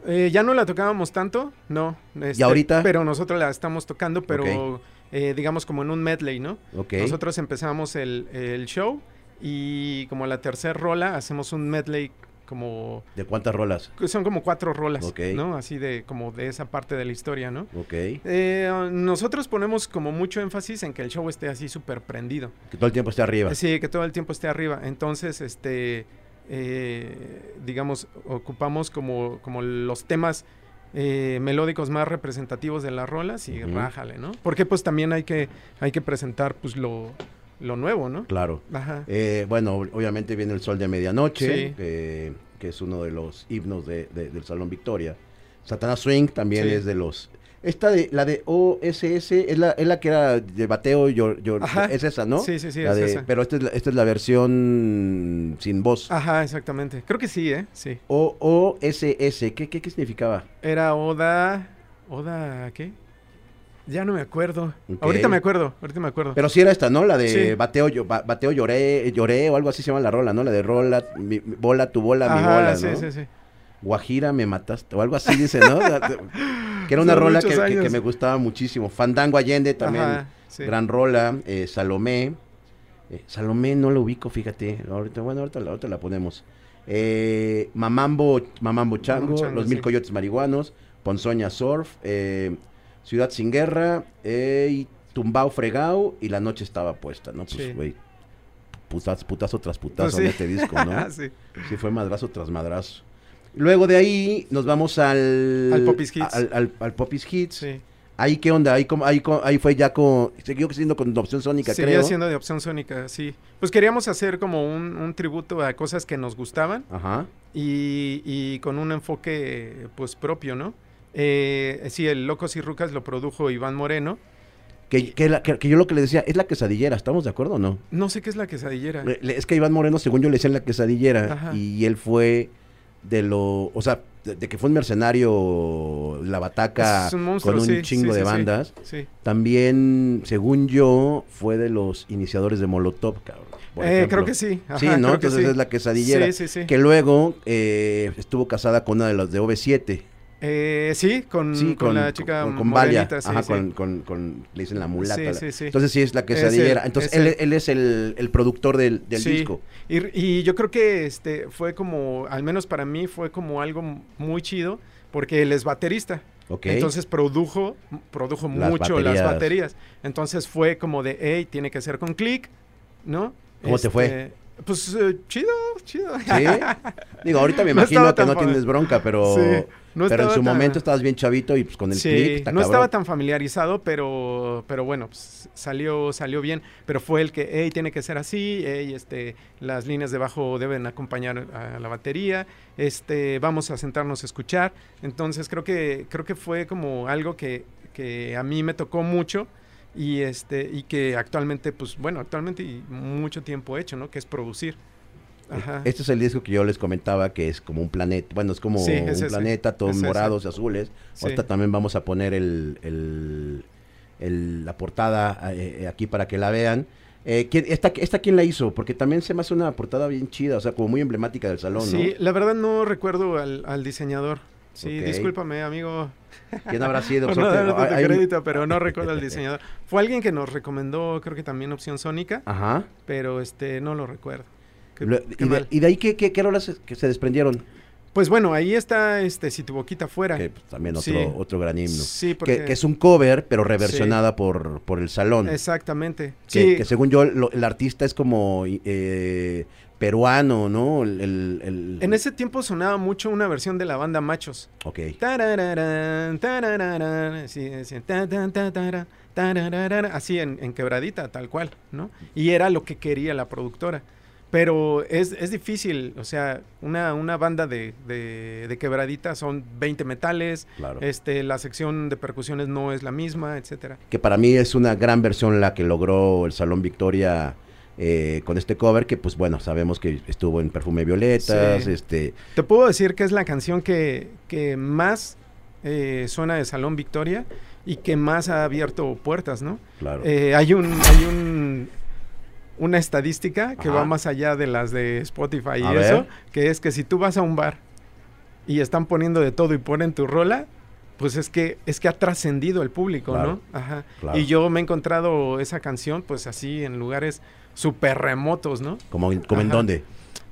Eh, ya no la tocábamos tanto, no. este, ahorita? Pero nosotros la estamos tocando, pero eh, digamos como en un medley, ¿no? Ok. Nosotros empezamos el, el show y como la tercera rola hacemos un medley como... ¿De cuántas rolas? Son como cuatro rolas, Ok. ¿no? Así de como de esa parte de la historia, ¿no? Ok. Eh, nosotros ponemos como mucho énfasis en que el show esté así súper prendido. Que todo el tiempo esté arriba. Sí, que todo el tiempo esté arriba. Entonces, este, eh, digamos, ocupamos como, como los temas eh, melódicos más representativos de las rolas y Ujú. rájale, ¿no? Porque pues también hay que, hay que presentar pues lo, lo nuevo, ¿no? Claro. Ajá. Eh, bueno, ob- obviamente viene el Sol de Medianoche, Sí. que, que es uno de los himnos de- de- del Salón Victoria. Satanás Swing también Sí. es de los... Esta de, la de OSS, es la, es la que era de bateo, Ajá. es esa, ¿no? Sí, sí, sí, La es de- esa. Pero esta es, la, esta es la versión sin voz. Ajá, exactamente. Creo que sí, ¿eh? Sí. O OSS, ¿qué, qué, qué significaba? Era Oda... ¿Oda qué? Ya no me acuerdo. Ahorita me acuerdo, ahorita me acuerdo. Pero sí era esta, ¿no? La de Sí. bateo, yo- ba- bateo lloré, lloré o algo así se llama la rola, ¿no? La de rola, mi, bola, tu bola, mi bola, sí, ¿no? sí, sí. Guajira me mataste, o algo así dice, ¿no? [LAUGHS] que era una Son rola que, me gustaba muchísimo. Fandango Allende también, Ajá, sí. gran rola. eh, Salomé. Eh, Salomé no lo ubico, fíjate. Ahorita, bueno, ahorita, la- ahorita la ponemos. Eh, Mamambo, Mamambo Chango, Mamambo Chango, Los Mil sí. Coyotes Marihuanos, Ponzoña Surf, eh, Ciudad Sin Guerra, y Tumbao Fregao y La Noche Estaba Puesta, ¿no? Pues, Sí. güey, putas, putazo tras putazo Pues en sí. este disco, ¿no? [LAUGHS] sí. Sí, fue madrazo tras madrazo. Luego de ahí nos vamos al... Al Popis Hits. Al, al, al Popis Hits. Sí. Ahí, ¿qué onda? Ahí, ahí, ahí fue ya con... Siguió siendo con Opción Sónica, Seguía creo. siendo de opción sónica, sí. Pues queríamos hacer como un, un tributo a cosas que nos gustaban Ajá. y, y con un enfoque pues propio, ¿no? Eh, sí, el Locos y Rucas lo produjo Iván Moreno. Que, que, la- que- que yo lo que le decía, es la quesadillera, ¿estamos de acuerdo o no? No sé qué es la quesadillera. Le- le- Es que Iván Moreno, según yo le decían la quesadillera, Ajá. y él fue de lo... O sea, de, de que fue un mercenario, la bataca, Es un monstruo, con un sí, chingo sí, de sí, bandas. También, según yo, fue de los iniciadores de Molotov, cabrón. Eh, creo que sí. Ajá, sí, ¿no? Entonces es la quesadillera. Sí, sí, sí. Que luego eh, estuvo casada con una de las de OV7. Eh, sí, con, Sí, con, la chica con, con Valia. sí, Ajá, sí. Con, le dicen la mulata. Sí, la- sí, sí. Entonces sí es la quesadillera. Es el- Entonces es él, él es el, el productor del, del Sí. disco. Y, y yo creo que este fue como, al menos para mí, fue como algo muy chido, porque él es baterista. Ok. Entonces produjo, produjo Las mucho las baterías. Entonces fue como de, hey, tiene que ser con click, ¿no? ¿Cómo te fue? Pues eh, chido, chido. ¿Sí? Digo, ahorita me [LAUGHS] No imagino que no tienes bronca, pero, Sí, no pero en su tan- momento estabas bien chavito y pues con el Sí, click no cabrón. estaba tan familiarizado, pero, pero bueno, pues, salió, salió bien. Pero fue el que, hey, tiene que ser así, hey, este, las líneas de bajo deben acompañar a la batería, este, vamos a sentarnos a escuchar. Entonces creo que, creo que fue como algo que, que a mí me tocó mucho y este, y que actualmente, pues bueno, actualmente y mucho tiempo he hecho, ¿no? Que es producir. Ajá. Este es el disco que yo les comentaba que es como un planeta, bueno, es como Sí, es un ese, planeta, todos es ese. morados y azules. Sí. Ahorita también vamos a poner el, el- el- la portada eh, aquí para que la vean. Eh, ¿quién- esta, ¿Esta quién la hizo? Porque también se me hace una portada bien chida, o sea, como muy emblemática del salón, Sí, la verdad no recuerdo al, al diseñador. Sí, Ok. discúlpame, amigo. ¿no? ¿Quién habrá sido? [LAUGHS] No que- darte hay- crédito, pero no recuerdo al [LAUGHS] diseñador. Fue alguien que nos recomendó, creo que también opción sónica, Ajá. pero este no lo recuerdo. Qué- Lo- qué y, de, y de ahí, ¿qué, qué, qué rolas se- que se desprendieron? Pues bueno, ahí está este si tu boquita fuera. Que pues, también otro, Sí. otro gran himno. Sí, porque Que, que es un cover, pero reversionada por, por el salón. exactamente. Que, Sí, que según yo, lo- el artista es como eh, peruano, ¿no? El, el- el- en ese tiempo sonaba mucho una versión de la banda Machos. Ok. Así en, en quebradita, tal cual, ¿no? Y era lo que quería la productora. Pero es, es difícil, o sea, una, una banda de, de, de quebradita son 20 metales, Claro. este, la sección de percusiones no es la misma, etcétera. Que para mí es una gran versión la que logró el Salón Victoria eh, con este cover, que pues bueno, sabemos que estuvo en Perfume Violetas, Sí. este... Te puedo decir que es la canción que, que más eh, suena de Salón Victoria y que más ha abierto puertas, ¿no? Claro. Eh, hay un, hay un una estadística que Ajá. va más allá de las de Spotify y A eso, ver. que es que si tú vas a un bar y están poniendo de todo y ponen tu rola, pues es que es que ha trascendido el público, Claro, ¿no? Ajá. claro. Y yo me he encontrado esa canción pues así en lugares súper remotos, ¿no? como en, como en dónde.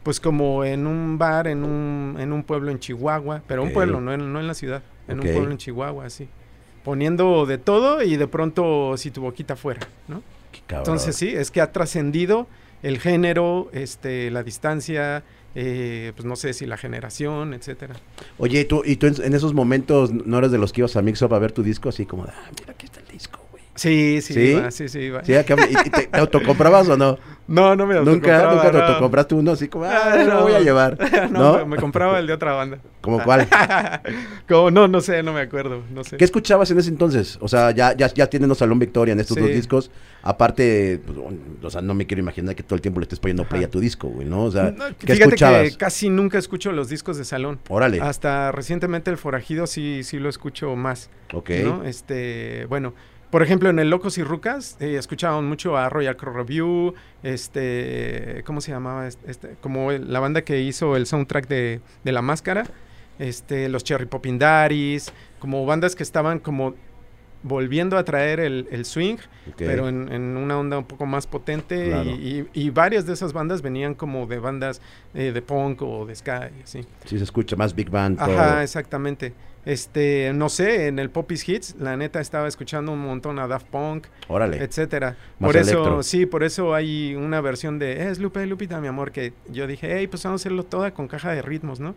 Pues como en un bar, en un, en un pueblo en Chihuahua, pero un pueblo, no en, no en la ciudad, en un pueblo en Chihuahua, así. Poniendo de todo y de pronto si tu boquita fuera, ¿no? Qué. Entonces sí, es que ha trascendido el género, este, la distancia, eh, pues no sé si la generación, etcétera. Oye, ¿y tú, y tú en, en esos momentos no eres de los que ibas a Mix Up a ver tu disco así como, de, ah, mira, aquí está el disco. Sí, sí, ¿Sí? iba, sí, sí, iba. ¿Sí? Acá- ¿Y, te, te autocomprabas o no? [LAUGHS] No, no me Nunca, autocompraba, nunca te no. autocompraste uno así como, ah, Ah, lo no. voy a llevar. [LAUGHS] no, ¿No? Me, me compraba el de otra banda. ¿Como cuál? [LAUGHS] Como, no, no sé, no me acuerdo, no sé. ¿Qué escuchabas en ese entonces? O sea, ya, ya, ya tienen Salón Victoria en estos Sí. dos discos. Aparte, pues, o sea, no me quiero imaginar que todo el tiempo le estés poniendo play Ajá. a tu disco, güey, ¿no? O sea, ¿qué Fíjate escuchabas? que casi nunca escucho los discos de salón. Órale, Hasta recientemente el Forajido sí, sí lo escucho más. ok. Este, bueno, por ejemplo, en el Locos y Rucas eh, escuchaban mucho a Royal Crow Review, este, ¿cómo se llamaba? Este, este, como el- la banda que hizo el soundtrack de, de La Máscara, este, los Cherry Poppin' Daddies, como bandas que estaban como volviendo a traer el, el swing, pero en, en una onda un poco más potente Claro. y, y- y varias de esas bandas venían como de bandas eh, de punk o de ska y así. Sí se escucha más Big Band. todo. Ajá, exactamente. Este, no sé, en el Popis Hits, la neta estaba escuchando un montón a Daft Punk, Órale. etcétera. Más Por eso, sí, por eso hay una versión de Es Lupe Lupita, mi amor, que yo dije, hey, pues vamos a hacerlo toda con caja de ritmos, ¿no?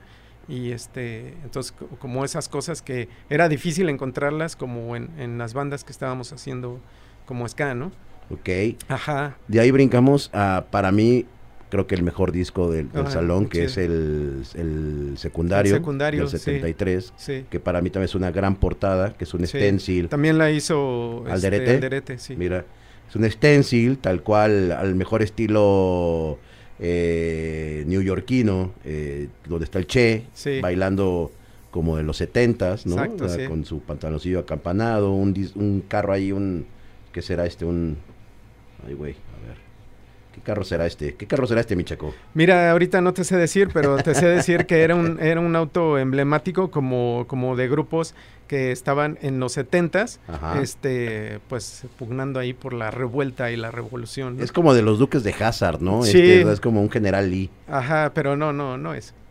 Y este, entonces, co- como esas cosas que era difícil encontrarlas como en, en las bandas que estábamos haciendo como ska, ¿no? Ok. Ajá. De ahí brincamos a, para mí, creo que el mejor disco del, del Ajá, salón, que sí. es el, el secundario, El secundario, del sí. 73, Sí. que para mí también es una gran portada, que es un Sí. stencil. También la hizo este, ¿Alderete? Alderete, sí. Mira, es un stencil, tal cual, al mejor estilo eh, neoyorquino, eh, donde está el Che, Sí. bailando como de los setentas, ¿no? Exacto, O sea, sí. Con su pantaloncillo acampanado, un, un carro ahí, un, ¿qué será este? Un, ay güey, ¿Qué carro será este? ¿Qué carro será este, mi chaco? Mira, ahorita no te sé decir, pero te sé decir que era un, era un auto emblemático como, como de grupos que estaban en los setentas, este, pues pugnando ahí por la revuelta y la revolución. Es como de los duques de Hazard, ¿no? Sí. Este, es como un general Lee. Ajá, pero no, no, no es. [LAUGHS]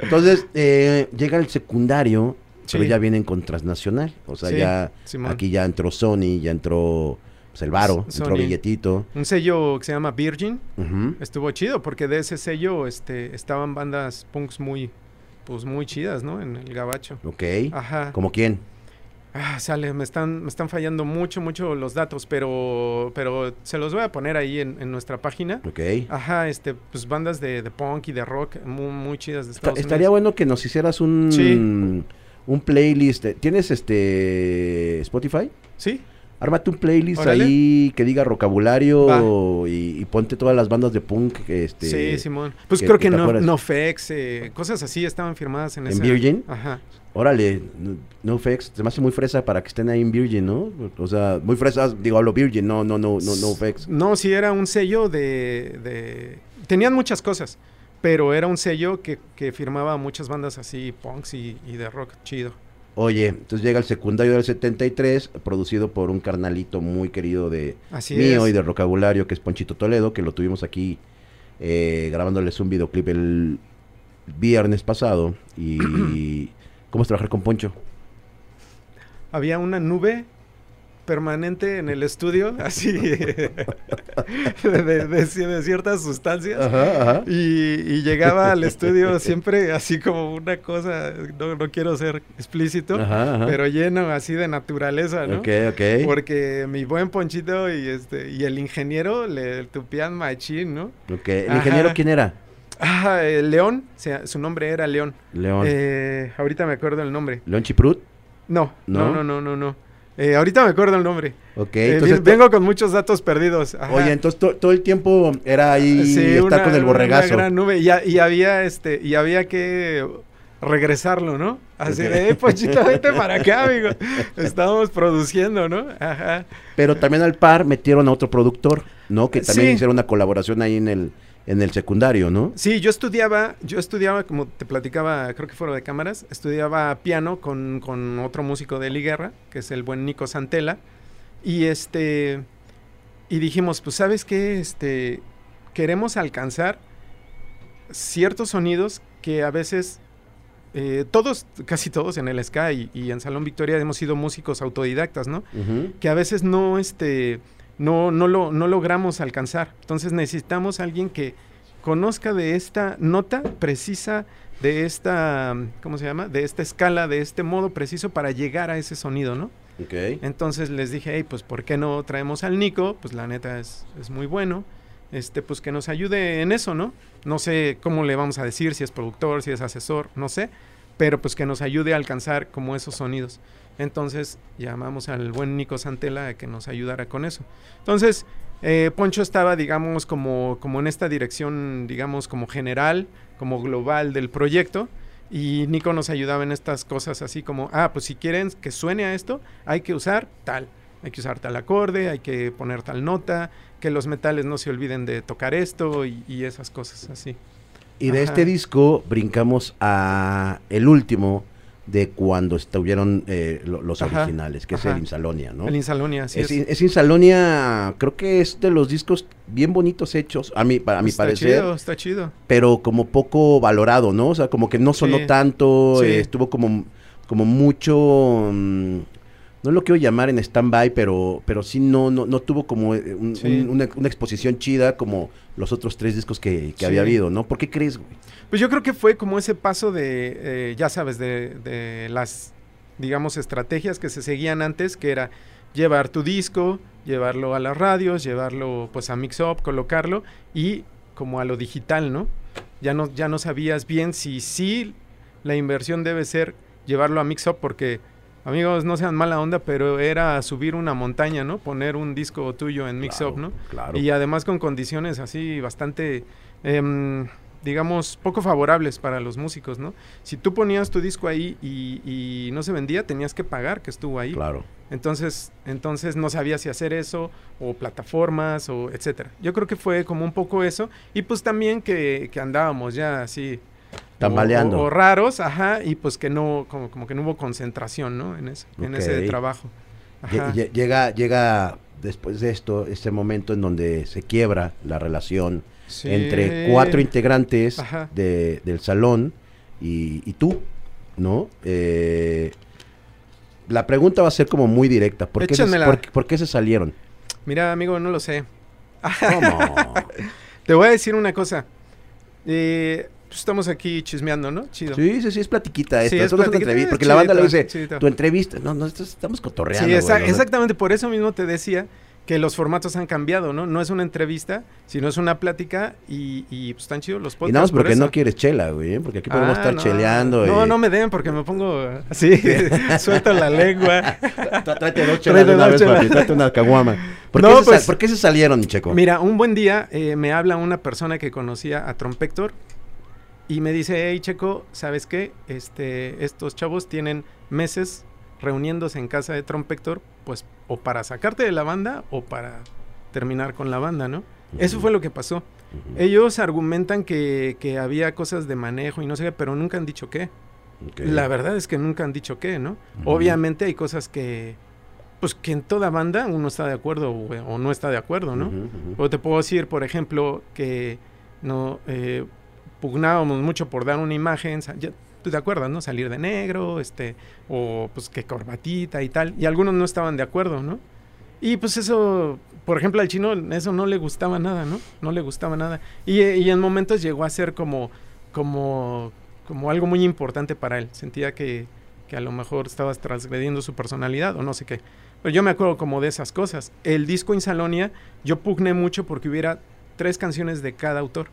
Entonces, eh, llega el secundario, pero ya vienen con transnacional. O sea, ya aquí ya entró Sony, ya entró pues, el Varo, entró Billetito. Un sello que se llama Virgin. Estuvo chido porque de ese sello este, estaban bandas punks muy, pues muy chidas, ¿no? En el gabacho. Ok. Ajá. ¿Como quién? Ah, sale, me están, me están fallando mucho, mucho los datos, pero, pero se los voy a poner ahí en, nuestra página. Ok. Ajá, este, pues bandas de, punk y de rock muy, muy chidas de Estados Estaría bueno que nos hicieras un, un playlist. ¿Tienes este Spotify? Sí. Ármate un playlist ahí que diga rocabulario y, ponte todas las bandas de punk. Este, sí, Simón. Pues creo que, no, NoFX, eh, cosas así estaban firmadas en, ¿En Virgin? Ajá. Órale, NoFX, se me hace muy fresa para que estén ahí en Virgin, ¿no? O sea, muy fresas, digo, hablo Virgin, no, no, no, no, NoFX. No, sí era un sello de, de... Tenían muchas cosas, pero era un sello que, que firmaba muchas bandas así, punks y de rock chido. Oye, entonces llega el secundario del 73, producido por un carnalito muy querido de mío y de Rocabulario, que es Ponchito Toledo, que lo tuvimos aquí eh, grabándoles un videoclip el viernes pasado. Y [CLEARS THROAT] ¿cómo es trabajar con Poncho? Había una nube permanente en el estudio, [LAUGHS] así, de, ciertas sustancias. Y, llegaba al estudio siempre así como una cosa, no, quiero ser explícito, pero lleno así de naturaleza, ¿no? Ok, ok. Porque mi buen Ponchito y, este, y el ingeniero le tupían machín, ¿no? ¿el ingeniero quién era? Ah, León, su nombre era León. León. Eh, ahorita me acuerdo el nombre. ¿León Chiprut? no, no, no, no, no. no. Eh, ahorita me acuerdo el nombre. Ok, eh, entonces vengo con muchos datos perdidos. Oye, entonces todo el tiempo era ahí estar con el borregazo. Una gran nube y, y, había este y había que regresarlo, ¿no? Así de, eh, Pochito, [LAUGHS] vete para acá, amigo. Estábamos produciendo, ¿no? Ajá. Pero también al par metieron a otro productor, ¿no? Que también hicieron una colaboración ahí en el en el secundario, ¿no? Sí, yo estudiaba, yo estudiaba, como te platicaba, creo que fuera de cámaras, estudiaba piano con, con otro músico de Liguerra, que es el buen Nico Santela, y este, y dijimos, pues, ¿sabes qué? Este, queremos alcanzar ciertos sonidos que a veces eh, todos, casi todos en el Sky y, en Salón Victoria hemos sido músicos autodidactas, ¿no? Que a veces no, este, no, no, lo, no logramos alcanzar. Entonces necesitamos alguien que conozca de esta nota precisa, de esta, ¿cómo se llama? De esta escala, de este modo preciso para llegar a ese sonido, ¿no? Okay. Entonces les dije, hey, pues ¿por qué no traemos al Nico? Pues la neta es, es muy bueno. Este, pues que nos ayude en eso, ¿no? No sé cómo le vamos a decir, si es productor, si es asesor, no sé, pero pues que nos ayude a alcanzar como esos sonidos. Entonces llamamos al buen Nico Santela a que nos ayudara con eso. Entonces, eh, Poncho estaba, digamos, como, como en esta dirección, digamos, como general, como global del proyecto. Y Nico nos ayudaba en estas cosas así como, ah, pues si quieren que suene a esto, hay que usar tal, hay que usar tal acorde, hay que poner tal nota, que los metales no se olviden de tocar esto y, esas cosas así. Y de este disco brincamos a el último, de cuando estuvieron eh, los originales, que es el Insalonia, ¿no? El Insalonia, sí es. Es, Insalonia, creo que es de los discos bien bonitos hechos, a mi, para mi parecer. Está chido, está chido. Pero como poco valorado, ¿no? O sea, como que no sonó tanto, eh, estuvo como, como mucho... Mm, no lo quiero llamar en stand-by, pero, pero sí no, no, no tuvo como eh, una, exposición chida como los otros tres discos que, había habido, ¿no? ¿Por qué crees, güey? Pues yo creo que fue como ese paso de, eh, ya sabes, de, de, las, digamos, estrategias que se seguían antes, que era llevar tu disco, llevarlo a las radios, llevarlo pues a Mix Up, colocarlo y como a lo digital, ¿no? Ya no, ya no sabías bien si sí la inversión debe ser llevarlo a Mix Up porque amigos, no sean mala onda, pero era subir una montaña, ¿no? Poner un disco tuyo en Mix Up, ¿no? Claro. Y además con condiciones así bastante, em, digamos, poco favorables para los músicos, ¿no? Si tú ponías tu disco ahí y, y no se vendía, tenías que pagar que estuvo ahí. Claro. Entonces, entonces no sabía si hacer eso, o plataformas, o etcétera. Yo creo que fue como un poco eso. Y pues también que, que andábamos ya así. Tambaleando. O, o raros, ajá, y pues que no, como, como que no hubo concentración, ¿no? En ese, en ese trabajo. Ajá. Llega, llega después de esto, este momento en donde se quiebra la relación Sí. entre cuatro integrantes de- del salón y, y tú, ¿no? Eh, la pregunta va a ser como muy directa. ¿Por qué, se, Échamela. por, por qué se salieron? Mira, amigo, no lo sé. ¿Cómo? [LAUGHS] Te voy a decir una cosa. Eh, pues estamos aquí chismeando, ¿no? Chido. sí, sí, sí, es platiquita Sí, esto. es esto no es una platiquita, entrevista, es porque la banda chidito, dice, chidito. tu entrevista. No, no, estamos cotorreando. Sí, exactamente, por eso mismo te decía que los formatos han cambiado, ¿no? No es una entrevista, sino es una plática y, y pues están chidos los Y podcasts. nada más por porque no quieres chela, güey, ¿eh? porque aquí podemos Ah, estar no. cheleando. No, y- no me den porque me pongo así, [LAUGHS] suelto la lengua. Tráete dos chelas de una vez, papi, tráete una caguama. ¿Por, No, qué se pues- sal- ¿Por qué se salieron, checo? Mira, un buen día eh, me habla una persona que conocía a Trompector y me dice, hey Checo, ¿sabes qué? Este, estos chavos tienen meses reuniéndose en casa de Trompector, pues o para sacarte de la banda o para terminar con la banda, ¿no? Eso fue lo que pasó. Ellos argumentan que, que había cosas de manejo y no sé qué, pero nunca han dicho qué. La verdad es que nunca han dicho qué, ¿no? Obviamente hay cosas que, pues que en toda banda uno está de acuerdo o, o no está de acuerdo, ¿no? O te puedo decir, por ejemplo, que no eh, pugnábamos mucho por dar una imagen, ya, tú te acuerdas, ¿no? Salir de negro, este, o pues que corbatita y tal, y algunos no estaban de acuerdo, ¿no? Y pues eso, por ejemplo, al chino eso no le gustaba nada, ¿no? No le gustaba nada. Y, y en momentos llegó a ser como, como, como algo muy importante para él. Sentía que, que a lo mejor estabas transgrediendo su personalidad o no sé qué. Pero yo me acuerdo como de esas cosas. El disco Insalonia, yo pugné mucho porque hubiera tres canciones de cada autor,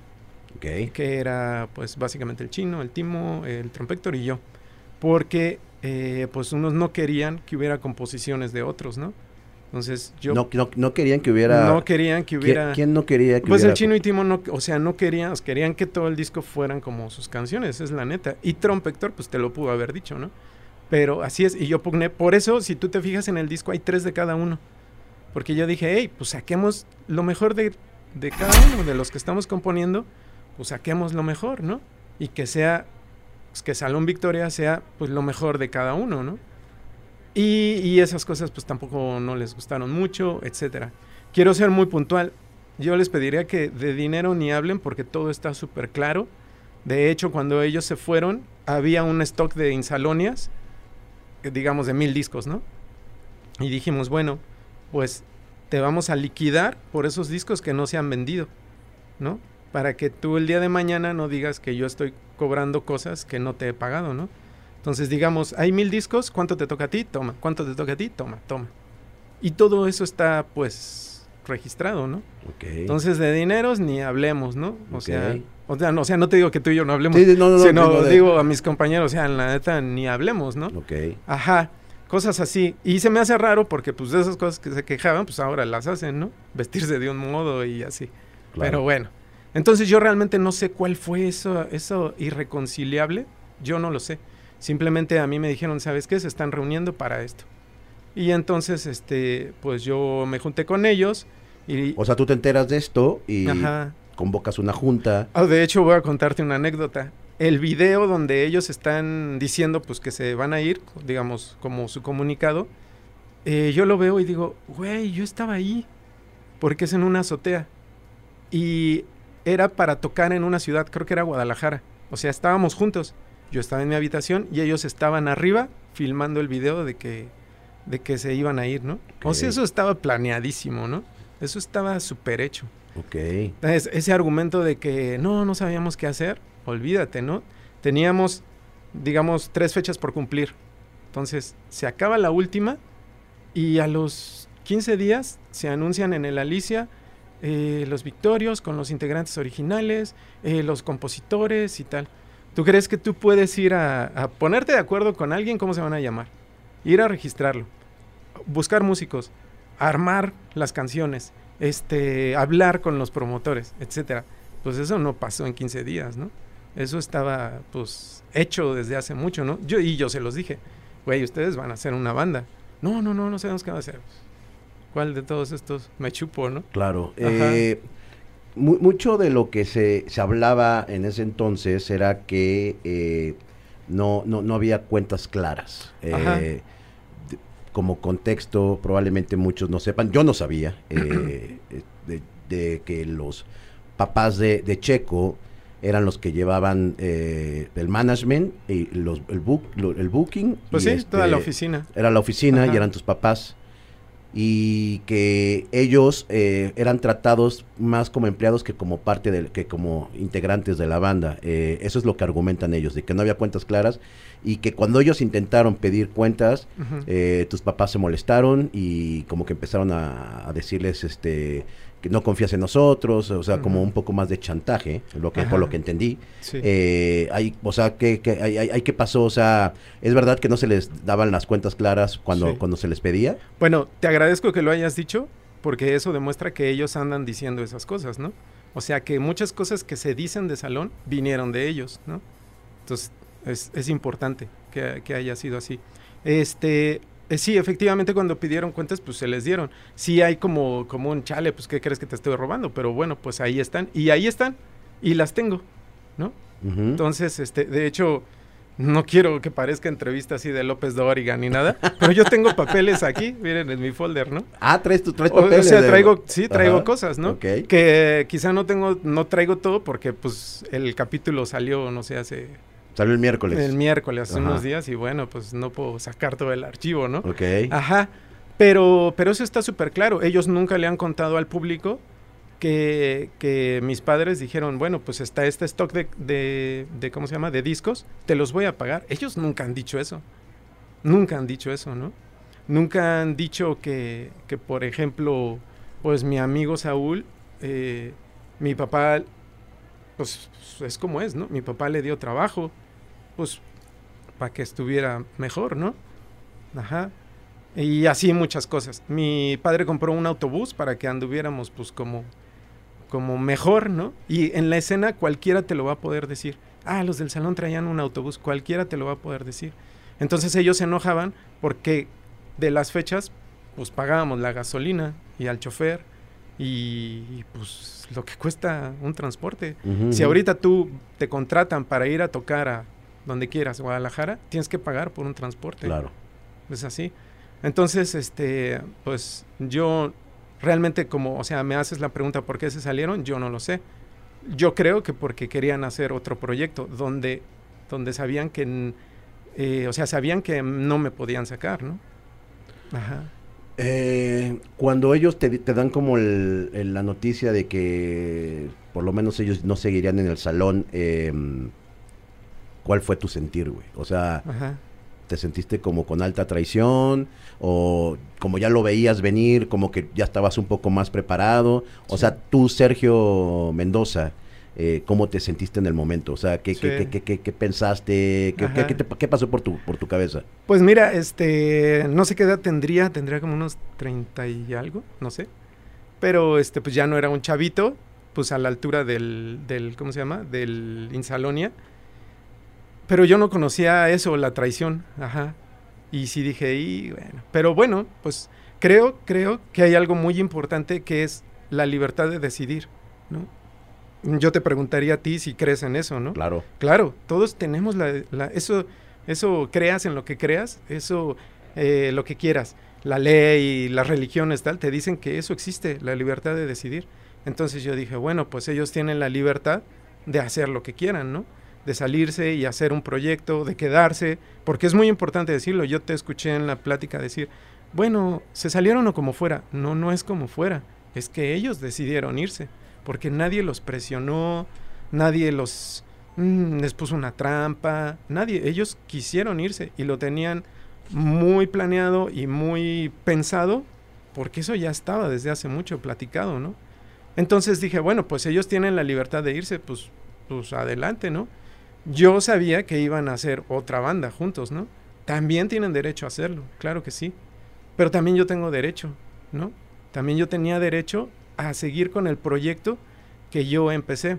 Que era pues básicamente el chino, el timo, el trompector y yo. Porque eh, pues unos no querían que hubiera composiciones de otros, ¿no? Entonces yo No, no, no querían que hubiera... no querían que ¿Quién- hubiera... ¿Quién, no quería que Pues hubiera... el chino y Timo no, o sea, no querían, querían que todo el disco fueran como sus canciones, es la neta. Y Trompector, pues te lo pudo haber dicho, ¿no? Pero así es, y yo pugné, por eso, si tú te fijas en el disco, hay tres de cada uno. Porque yo dije, hey, pues saquemos lo mejor de, de cada uno, de los que estamos componiendo, pues saquemos lo mejor, ¿no? Y que sea, pues, que Salón Victoria sea, pues lo mejor de cada uno, ¿no? Y, y esas cosas, pues tampoco no les gustaron mucho, etcétera. Quiero ser muy puntual. Yo les pediría que de dinero ni hablen porque todo está súper claro. De hecho, cuando ellos se fueron, había un stock de insalonias, eh, digamos de mil discos, ¿no? Y dijimos, bueno, pues te vamos a liquidar por esos discos que no se han vendido, ¿no? Para que tú el día de mañana no digas que yo estoy cobrando cosas que no te he pagado, ¿no? Entonces, digamos, hay mil discos, ¿cuánto te toca a ti? Toma. ¿Cuánto te toca a ti? Toma, toma. Y todo eso está, pues, registrado, ¿no? Ok. Entonces, de dineros ni hablemos, ¿no? O Ok. sea, o sea, no, o sea, no te digo que tú y yo no hablemos, Sí, no, no, no, sino digo de- digo a mis compañeros, o sea, en la neta ni hablemos, ¿no? Ok. Ajá, cosas así. Y se me hace raro porque, pues, de esas cosas que se quejaban, pues ahora las hacen, ¿no? Vestirse de un modo y así. claro. Pero bueno. Entonces yo realmente no sé cuál fue eso, eso irreconciliable. Yo no lo sé. Simplemente a mí me dijeron, ¿sabes qué? Se están reuniendo para esto. Y entonces, este, pues yo me junté con ellos y... O sea, tú te enteras de esto y Ajá. convocas una junta. Ah, de hecho, voy a contarte una anécdota. El video donde ellos están diciendo pues que se van a ir, digamos, como su comunicado, eh, yo lo veo y digo, güey, yo estaba ahí, porque es en una azotea. Y era para tocar en una ciudad, creo que era Guadalajara. O sea, estábamos juntos. Yo estaba en mi habitación y ellos estaban arriba filmando el video de que, de que se iban a ir, ¿no? O sea, eso estaba planeadísimo, ¿no? Eso estaba súper hecho. Ok. Entonces, ese argumento de que no, no sabíamos qué hacer, olvídate, ¿no? Teníamos, digamos, tres fechas por cumplir. Entonces, se acaba la última y a los 15 días se anuncian en el Alicia eh, los victorios con los integrantes originales, eh, los compositores y tal. ¿Tú crees que tú puedes ir a, ponerte de acuerdo con alguien, cómo se van a llamar? Ir a registrarlo, buscar músicos, armar las canciones, este, hablar con los promotores, etcétera. pues eso no pasó en 15 días, ¿no? Eso estaba, pues, hecho desde hace mucho, ¿no? Yo, y yo se los dije, güey, ustedes van a hacer una banda. No, no, no, no sabemos qué va a hacer. ¿Cuál de todos estos me chupo, no? Claro. Eh, mucho de lo que se, se, hablaba en ese entonces era que eh, no, no, no, había cuentas claras. Eh, como contexto, probablemente muchos no sepan, yo no sabía eh, [CLEARS THROAT] de, que los papás de, Checo eran los que llevaban el management y los, el, book, el booking. Pues sí, toda la este, oficina. Era la oficina y eran tus papás y que ellos eh, eran tratados más como empleados que como parte del que como integrantes de la banda. Eh, eso es lo que argumentan ellos de que no había cuentas claras y que cuando ellos intentaron pedir cuentas eh, tus papás se molestaron y como que empezaron a, a decirles este que no confías en nosotros, o sea, como un poco más de chantaje, lo que, por lo que entendí. Eh, hay, o sea, ¿qué, hay, hay, qué pasó? O sea, ¿es verdad que no se les daban las cuentas claras cuando, cuando se les pedía? Bueno, te agradezco que lo hayas dicho, porque eso demuestra que ellos andan diciendo esas cosas, ¿no? O sea, que muchas cosas que se dicen de salón vinieron de ellos, ¿no? Entonces, es, es importante que, que haya sido así. Este, eh, sí, efectivamente cuando pidieron cuentas, pues se les dieron. Sí hay como, como un chale, pues ¿qué crees que te estoy robando? Pero bueno, pues ahí están. Y ahí están. Y las tengo, ¿no? Entonces, este, de hecho, no quiero que parezca entrevista así de López Dóriga ni nada, pero yo tengo papeles aquí, miren, en mi folder, ¿no? Ah, traes, tu, traes papeles. O sea, traigo, sí, traigo cosas, ¿no? Que quizá no tengo, no traigo todo porque pues el capítulo salió, no sé, hace Salió el miércoles. El miércoles, hace unos días, y bueno, pues no puedo sacar todo el archivo, ¿no? Ok. Ajá. Pero, pero eso está súper claro. Ellos nunca le han contado al público que, que, mis padres dijeron, bueno, pues está este stock de, de, de, ¿cómo se llama? De discos, te los voy a pagar. Ellos nunca han dicho eso. Nunca han dicho eso, ¿no? Nunca han dicho que, que por ejemplo, pues mi amigo Saúl, eh, mi papá, pues es como es, ¿no? Mi papá le dio trabajo, pues para que estuviera mejor, ¿no? Ajá. Y así muchas cosas. Mi padre compró un autobús para que anduviéramos pues como como mejor, ¿no? Y en la escena cualquiera te lo va a poder decir. Ah, los del salón traían un autobús, cualquiera te lo va a poder decir. Entonces ellos se enojaban porque de las fechas pues pagábamos la gasolina y al chofer y, pues lo que cuesta un transporte. si ahorita tú te contratan para ir a tocar a donde quieras, Guadalajara, tienes que pagar por un transporte. Claro. Es así. Entonces, este, pues yo realmente como, o sea, me haces la pregunta por qué se salieron, yo no lo sé. Yo creo que porque querían hacer otro proyecto donde, donde sabían que, eh, o sea, sabían que no me podían sacar, ¿no? Ajá. Eh, cuando ellos te, dan como la noticia de que por lo menos ellos no seguirían en el salón, eh, ¿cuál fue tu sentir, güey? O sea, ¿te sentiste como con alta traición? ¿O como ya lo veías venir, como que ya estabas un poco más preparado? O sea, tú, Sergio Mendoza, eh, ¿cómo te sentiste en el momento? O sea, ¿qué, qué, qué, qué, qué pensaste? ¿Qué, pasó por tu, por tu cabeza? Pues mira, este, no sé qué edad tendría, tendría como unos 30 y algo, no sé. Pero este, pues ya no era un chavito, pues a la altura del, del ¿cómo se llama? Del Insalonia pero yo no conocía eso, la traición, ajá. Y sí dije, y bueno, pero bueno, pues creo, creo que hay algo muy importante que es la libertad de decidir, ¿no? Yo te preguntaría a ti si crees en eso, ¿no? Claro. Claro, todos tenemos la, eso, eso creas en lo que creas, eso, eh, lo que quieras. La ley y las religiones, tal, te dicen que eso existe, la libertad de decidir. Entonces yo dije, bueno, pues ellos tienen la libertad de hacer lo que quieran, ¿no? De salirse y hacer un proyecto, de quedarse, porque es muy importante decirlo. Yo te escuché en la plática decir, bueno, se salieron o como fuera. No, no es como fuera, es que ellos decidieron irse, porque nadie los presionó, nadie los mm, les puso una trampa, nadie, ellos quisieron irse y lo tenían muy planeado y muy pensado, porque eso ya estaba desde hace mucho platicado, ¿no? Entonces dije, bueno, pues ellos tienen la libertad de irse, pues, pues adelante, ¿no? Yo sabía que iban a hacer otra banda juntos, ¿no? También tienen derecho a hacerlo, claro que sí. Pero también yo tengo derecho, ¿no? También yo tenía derecho a seguir con el proyecto que yo empecé.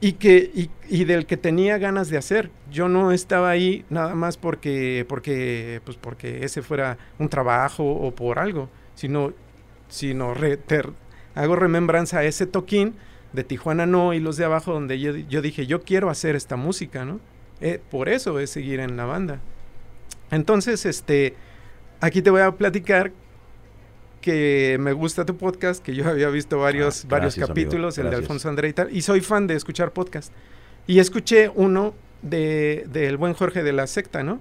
y que y, del que tenía ganas de hacer. Yo no estaba ahí nada más porque porque pues porque ese fuera un trabajo o por algo, sino sino re- ter- hago remembranza a ese toquín de Tijuana no y los de abajo donde yo, yo dije yo quiero hacer esta música, ¿no? Eh, por eso es seguir en la banda. Entonces, este, aquí te voy a platicar que me gusta tu podcast, que yo [LAUGHS] había visto varios, Ah, varios gracias, capítulos, el de. Alfonso André y tal, y soy fan de escuchar podcast. Y escuché uno de, del buen Jorge de la secta, ¿no?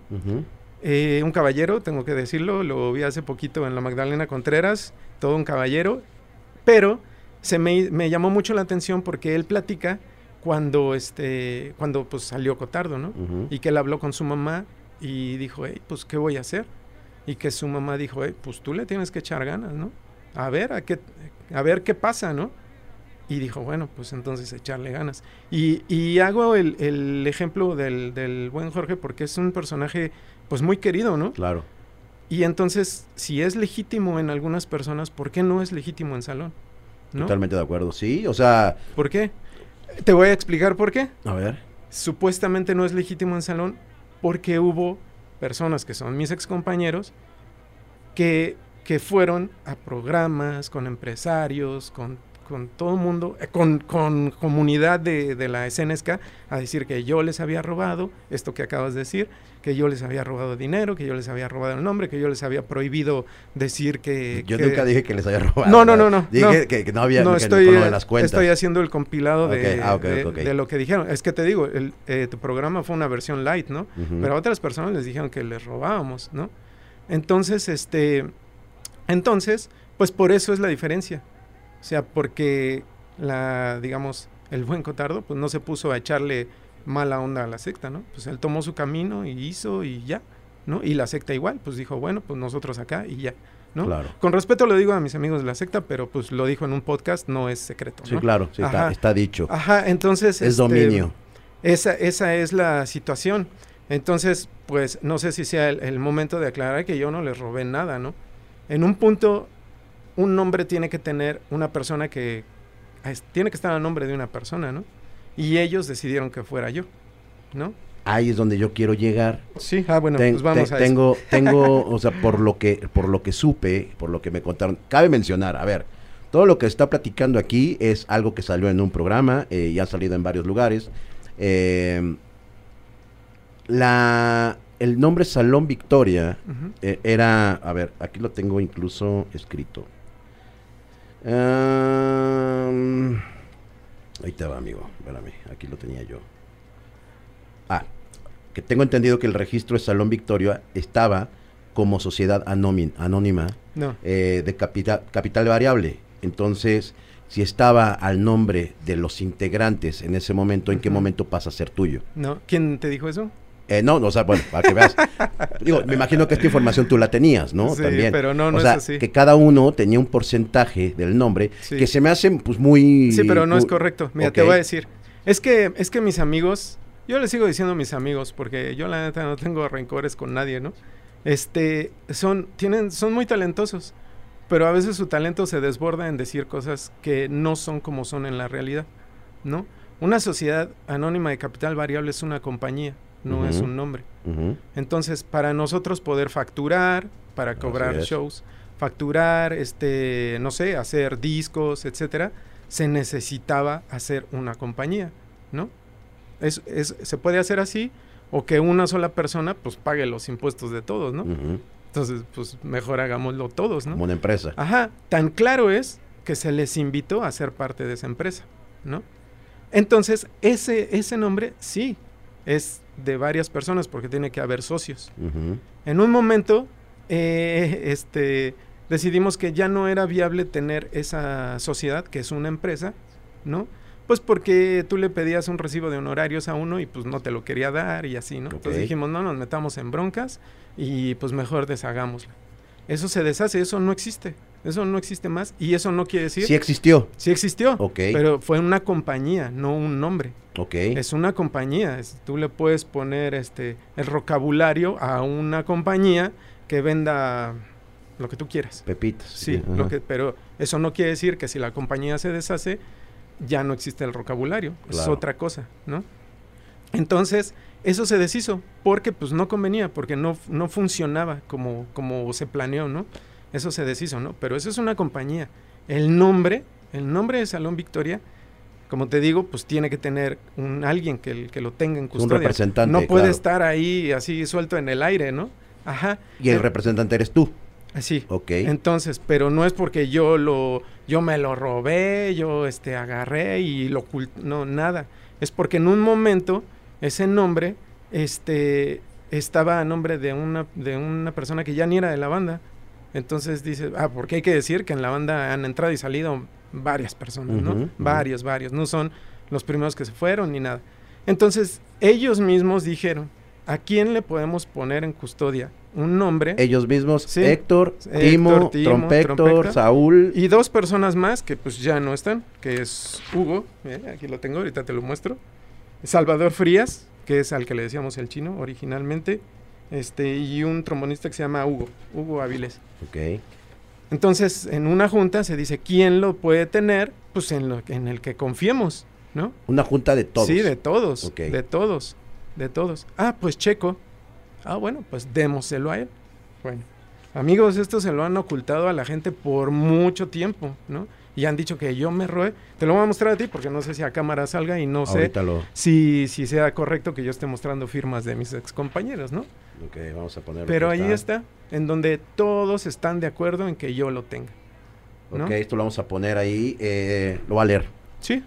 Eh, un caballero, tengo que decirlo, lo vi hace poquito en la Magdalena Contreras, todo un caballero, pero se me, me llamó mucho la atención porque él platica cuando, este, cuando pues salió Cotardo, ¿no? Y que él habló con su mamá y dijo, hey, pues, ¿qué voy a hacer? Y que su mamá dijo, hey, pues tú le tienes que echar ganas, ¿no? A ver, a, qué, a ver qué pasa, ¿no? Y dijo, bueno, pues entonces echarle ganas. Y, y hago el, el ejemplo del, del buen Jorge porque es un personaje, pues muy querido, ¿no? Claro. Y entonces, si es legítimo en algunas personas, ¿por qué no es legítimo en salón? ¿No? Totalmente de acuerdo. Sí, o sea, ¿Por qué? Te voy a explicar por qué. a ver. supuestamente no es legítimo en salón porque hubo personas que son mis excompañeros que, que fueron a programas con empresarios, con, con todo el mundo, eh, con, con comunidad de, de la SNSK a decir que yo les había robado, esto que acabas de decir, que yo les había robado dinero, que yo les había robado el nombre, que yo les había prohibido decir que... Yo que- nunca dije que les había robado. No, no, no, no, Dije no. Que, que no había no que estoy, de las cuentas. estoy haciendo el compilado de, ah, de- lo que dijeron. Es que te digo, el, eh, tu programa fue una versión light, ¿no? Pero a otras personas les dijeron que les robábamos, ¿no? Entonces, este, entonces, pues por eso es la diferencia. O sea, porque la, digamos, el buen Cotardo, pues no se puso a echarle mala onda a la secta, ¿no? Pues él tomó su camino y hizo y ya, ¿no? Y la secta igual, pues dijo, bueno, pues nosotros acá y ya, ¿no? Claro. Con respeto lo digo a mis amigos de la secta, pero pues lo dijo en un podcast, no es secreto, Sí, claro, sí, está, está dicho. Ajá, entonces... es este, dominio. esa, esa es la situación. Entonces, pues no sé si sea el, el momento de aclarar que yo no les robé nada, ¿no? En un punto, un nombre tiene que tener una persona que... es- tiene que estar al nombre de una persona, ¿no? Y ellos decidieron que fuera yo, ¿no? Ahí es donde yo quiero llegar. Sí, ah, bueno, Ten- pues vamos te- a eso. tengo, [LAUGHS] tengo, o sea, por lo que, por lo que supe, por lo que me contaron, cabe mencionar, a ver, todo lo que está platicando aquí es algo que salió en un programa eh, y ha salido en varios lugares. Eh, la, el nombre Salón Victoria eh, era, a ver, aquí lo tengo incluso escrito. Am, ahí te va, amigo. Espérame, aquí lo tenía yo. Ah, que tengo entendido que el registro de Salón Victoria estaba como sociedad anónima No, eh, de capital, capital variable. Entonces, si estaba al nombre de los integrantes en ese momento, ¿en qué momento pasa a ser tuyo? no. ¿Quién te dijo eso? Eh, no, no, o sea, bueno, para que veas. [LAUGHS] Digo, me imagino que esta información tú la tenías, ¿no? Sí, También. pero no, no o es sea, así. que cada uno tenía un porcentaje del nombre Sí. que se me hace, pues, muy... Sí, pero no es correcto. Mira, te voy a decir. Es que, es que mis amigos, yo les sigo diciendo mis amigos, porque yo la neta no tengo rencores con nadie, ¿no? Este, son, tienen, son muy talentosos, pero a veces su talento se desborda en decir cosas que no son como son en la realidad, ¿no? Una sociedad anónima de capital variable es una compañía, no es un nombre. Entonces, para nosotros poder facturar, para cobrar shows, facturar, este, no sé, hacer discos, etcétera, se necesitaba hacer una compañía, ¿no? Es, es- se puede hacer así o que una sola persona pues pague los impuestos de todos, ¿no? Entonces, pues mejor hagámoslo todos, ¿no? Como una empresa. Ajá, tan claro es que se les invitó a ser parte de esa empresa, ¿no? Entonces, ese, ese nombre sí es de varias personas porque tiene que haber socios. En un momento, eh, este, decidimos que ya no era viable tener esa sociedad, que es una empresa, ¿no? Pues porque tú le pedías un recibo de honorarios a uno y pues no te lo quería dar y así, ¿no? Entonces dijimos, no nos metamos en broncas y pues mejor deshagámosla. Eso se deshace, eso no existe, eso no existe más y eso no quiere decir... Sí existió. Sí existió, Ok. pero fue una compañía, no un nombre. Ok. Es una compañía. es- tú le puedes poner este el vocabulario a una compañía que venda lo que tú quieras. Pepitas. Sí, lo que, pero eso no quiere decir que si la compañía se deshace, ya no existe el vocabulario, es otra cosa, ¿no? Entonces, eso se deshizo porque pues no convenía, porque no, no funcionaba como, como se planeó, ¿no? Eso se deshizo, ¿no? Pero eso es una compañía. El nombre, el nombre de Salón Victoria, como te digo, pues tiene que tener un alguien que, que lo tenga en Un custodia. representante, no puede claro. estar ahí así suelto en el aire, ¿no? Ajá. Y el Eh, representante eres tú. Así. Ok. Entonces, pero no es porque yo lo, yo me lo robé, yo este agarré y lo no, nada. Es porque en un momento ese nombre, este, estaba a nombre de una, de una persona que ya ni era de la banda. Entonces dice, ah, porque hay que decir que en la banda han entrado y salido varias personas, ¿no? Varios, varios. No son los primeros que se fueron ni nada. Entonces, ellos mismos dijeron, ¿a quién le podemos poner en custodia? Un nombre. Ellos mismos, Sí. Héctor, Héctor, Timo, Timo, Trompector, Trompector. Saúl. Y dos personas más que pues ya no están, que es Hugo, eh, aquí lo tengo, ahorita te lo muestro. Salvador Frías, que es al que le decíamos el chino originalmente, este, y un trombonista que se llama Hugo, Hugo Avilés. Ok. Entonces, en una junta se dice quién lo puede tener, pues en, lo, en el que confiemos, ¿no? Una junta de todos. Sí, de todos, Ok. de todos, de todos. Ah, pues Checo. Ah, bueno, pues démoselo a él. Bueno, amigos, esto se lo han ocultado a la gente por mucho tiempo, ¿no? Y han dicho que yo me roé. Te lo voy a mostrar a ti porque no sé si a cámara salga y no sé lo. si, si sea correcto que yo esté mostrando firmas de mis excompañeros, ¿no? Ok, vamos a ponerlo. Pero ahí está, en donde todos están de acuerdo en que yo lo tenga. ¿no? Ok, esto lo vamos a poner ahí. eh, lo va a leer. Sí,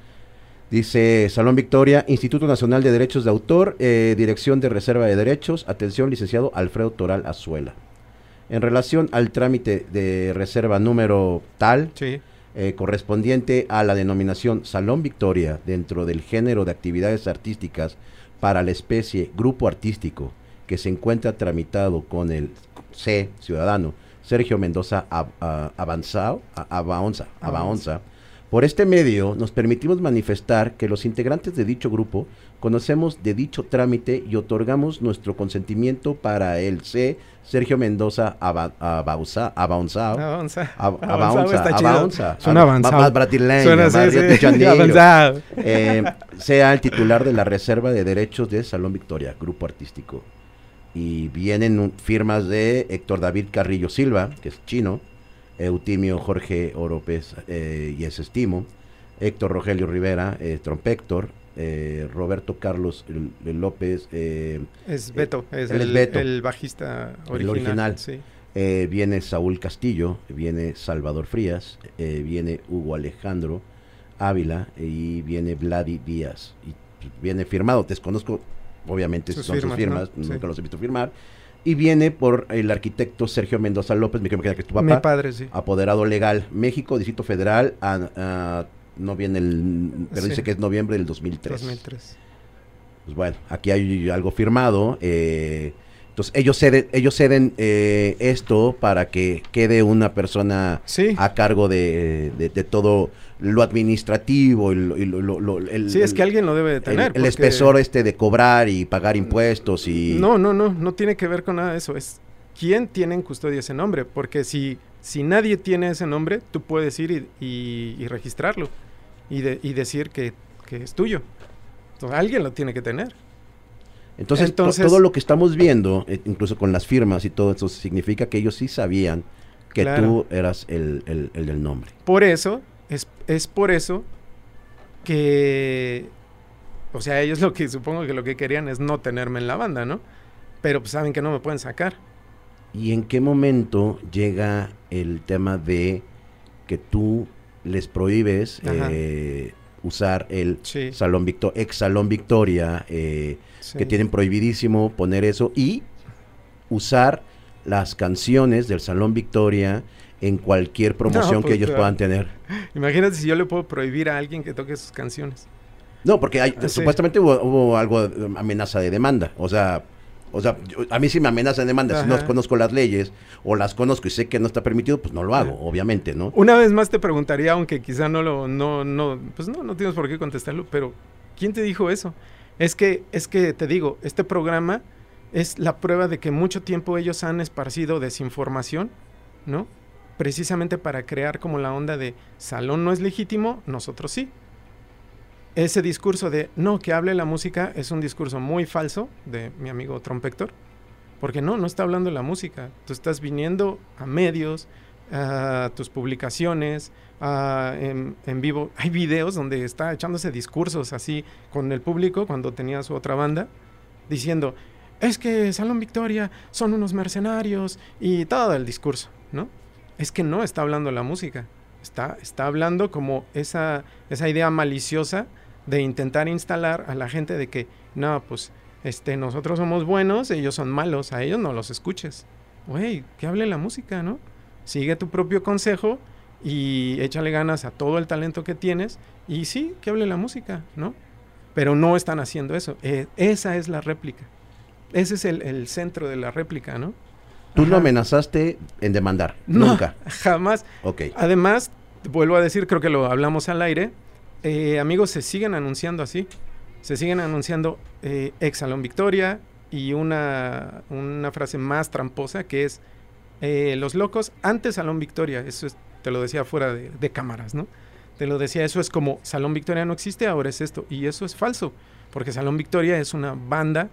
Dice Salón Victoria, Instituto Nacional de Derechos de Autor, eh, Dirección de Reserva de Derechos, atención, licenciado Alfredo Toral Azuela. En relación al trámite de reserva número tal, sí. Eh, correspondiente a la denominación Salón Victoria dentro del género de actividades artísticas para la especie grupo artístico que se encuentra tramitado con el C ciudadano Sergio Mendoza Avanzao, a- Abaonza, Abaonza. Por este medio nos permitimos manifestar que los integrantes de dicho grupo conocemos de dicho trámite y otorgamos nuestro consentimiento para el C Sergio Mendoza Aba- Abaunza- Abaonzao. Avanza. Ab- Avanzado Abaunza. Suena avanzado. Más, brasileño, Suena más Río de sí. [LAUGHS] Janeiro. Avanzado. Eh, sea el titular de la Reserva de Derechos de Salón Victoria, Grupo Artístico. Y vienen firmas de Héctor David Carrillo Silva, que es chino, Eutimio Jorge Oropez eh, y es Estimo, Héctor Rogelio Rivera, eh, trompector, eh, Roberto Carlos López, eh, Es Beto, es el, Beto. el bajista El original. original. Sí. Eh, viene Saúl Castillo, viene Salvador Frías, eh, viene Hugo Alejandro Ávila y viene Vladi Díaz. Y viene firmado, desconozco obviamente Sus son firmas, sus firmas, ¿no? Sí. nunca los he visto firmar. Y viene por el arquitecto Sergio Mendoza López, me que es tu Mi papá, padre, sí. apoderado legal, México, Distrito Federal, a- a- no viene el, pero Sí. dice que es noviembre del 2003. 2003. Pues bueno, aquí hay algo firmado. eh, entonces ellos ceden, ellos ceden eh, esto para que quede una persona Sí. a cargo de, de- de todo lo administrativo y lo, y lo- lo- lo- el, sí, es que alguien lo debe de tener. el espesor este de cobrar y pagar impuestos y No, no, no, no tiene que ver con nada de eso. Es quién tiene en custodia ese nombre. Porque si, si nadie tiene ese nombre, tú puedes ir y, y- y registrarlo y, de- y decir que, que es tuyo. Entonces, alguien lo tiene que tener. entonces, to- entonces- todo lo que estamos viendo, eh, incluso con las firmas y todo eso, significa que ellos sí sabían que Claro. tú eras el, el- el del nombre. Por eso, es, es por eso que, o sea, ellos lo que supongo que lo que querían es no tenerme en la banda, ¿no? Pero pues saben que no me pueden sacar. ¿Y en qué momento llega el tema de que tú les prohíbes eh, usar el Sí. Salón Victo- ex Salón Victoria, eh, sí. que tienen prohibidísimo poner eso y usar las canciones del Salón Victoria en cualquier promoción No, que pues, ellos claro. puedan tener? Imagínate si yo le puedo prohibir a alguien que toque sus canciones. No, porque hay, Ah, sí. supuestamente hubo, hubo algo de amenaza de demanda. O sea, o sea, yo- a mí sí me amenaza de demanda. Si no Ajá. conozco las leyes o las conozco y sé que no está permitido, pues no lo hago, obviamente, ¿no? Una vez más te preguntaría, aunque quizá no lo, no, no, pues no, no tienes por qué contestarlo, pero ¿quién te dijo eso? Es que, es que te digo, este programa es la prueba de que mucho tiempo ellos han esparcido desinformación, ¿no? Precisamente para crear como la onda de salón no es legítimo, nosotros sí. Ese discurso de no, que hable la música es un discurso muy falso de mi amigo Trompector, porque no, no está hablando la música. Tú estás viniendo a medios, a tus publicaciones, en, en, vivo. Hay videos donde está echándose discursos así con el público cuando tenía su otra banda, diciendo, es que Salón Victoria son unos mercenarios y todo el discurso, ¿no? Es que no está hablando la música, está, está hablando como esa, esa idea maliciosa de intentar instalar a la gente de que, no, pues este, nosotros somos buenos, ellos son malos, a ellos no los escuches. Güey, que hable la música, ¿no? Sigue tu propio consejo y échale ganas a todo el talento que tienes y sí, que hable la música, ¿no? Pero no están haciendo eso. Eh, esa es la réplica. Ese es el, centro de la réplica, ¿no? Tú no amenazaste en demandar, nunca. [LAUGHS] Jamás. Ok. Además, vuelvo a decir, creo que lo hablamos al aire, eh, amigos, se siguen anunciando así. Se siguen anunciando eh, ex Salón Victoria y una, una, frase más tramposa que es eh, los locos antes Salón Victoria. Eso te lo decía fuera de, cámaras, ¿no? Te lo decía, eso es como Salón Victoria no existe, ahora es esto. Y eso es falso, porque Salón Victoria es una banda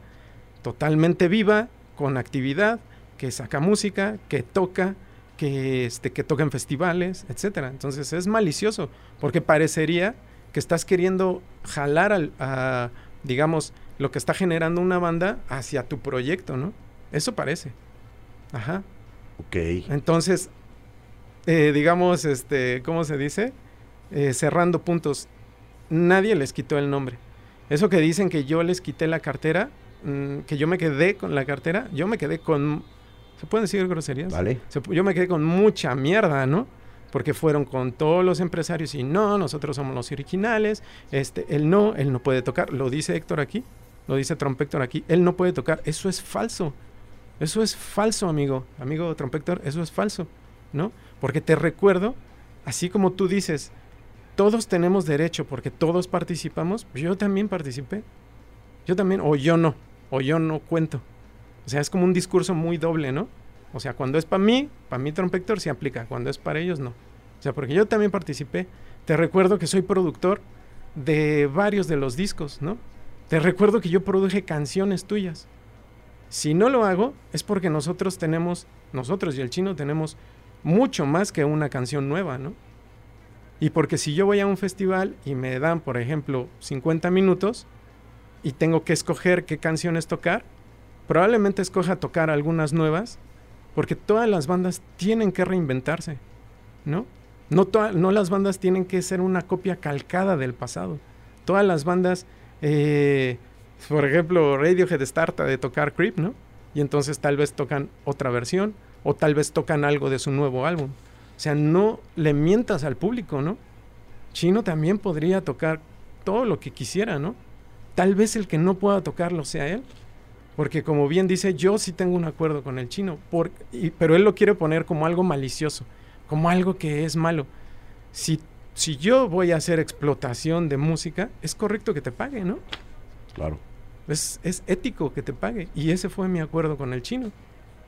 totalmente viva, con actividad, que saca música, que toca, que, este, que toca en festivales, etcétera. Entonces es malicioso, porque parecería que estás queriendo jalar al, a, digamos, lo que está generando una banda hacia tu proyecto, ¿no? Eso parece. Ajá. Ok. Entonces, eh, digamos, este, ¿cómo se dice? Eh, cerrando puntos. Nadie les quitó el nombre. Eso que dicen que yo les quité la cartera, mm, que yo me quedé con la cartera, yo me quedé con... ¿Se pueden decir groserías? Vale. yo me quedé con mucha mierda, ¿no? Porque fueron con todos los empresarios y no, nosotros somos los originales, este, él no, él no puede tocar, lo dice Héctor aquí, lo dice Trompector aquí, él no puede tocar, eso es falso, eso es falso, amigo, amigo Trompector, eso es falso, ¿no? Porque te recuerdo, así como tú dices, todos tenemos derecho porque todos participamos, yo también participé, yo también, o yo no, o yo no cuento, o sea, es como un discurso muy doble, ¿no? O sea, cuando es para mí, para mí Trompector se aplica, cuando es para ellos no. O sea, porque yo también participé. Te recuerdo que soy productor de varios de los discos, ¿no? Te recuerdo que yo produje canciones tuyas. Si no lo hago, es porque nosotros tenemos, nosotros y el chino tenemos mucho más que una canción nueva, ¿no? Y porque si yo voy a un festival y me dan, por ejemplo, 50 minutos y tengo que escoger qué canciones tocar, probablemente escoja tocar algunas nuevas porque todas las bandas tienen que reinventarse, ¿no? No, no las bandas tienen que ser una copia calcada del pasado. Todas las bandas, eh, por ejemplo, Radiohead starta de tocar Creep, ¿no? Y entonces tal vez tocan otra versión o tal vez tocan algo de su nuevo álbum. O sea, no le mientas al público, ¿no? Chino también podría tocar todo lo que quisiera, ¿no? Tal vez el que no pueda tocarlo sea él, porque como bien dice, yo sí tengo un acuerdo con el chino, por, pero él lo quiere poner como algo malicioso, como algo que es malo. Si, si yo voy a hacer explotación de música, es correcto que te pague, ¿no? Claro. Es, es ético que te pague. Y ese fue mi acuerdo con el chino.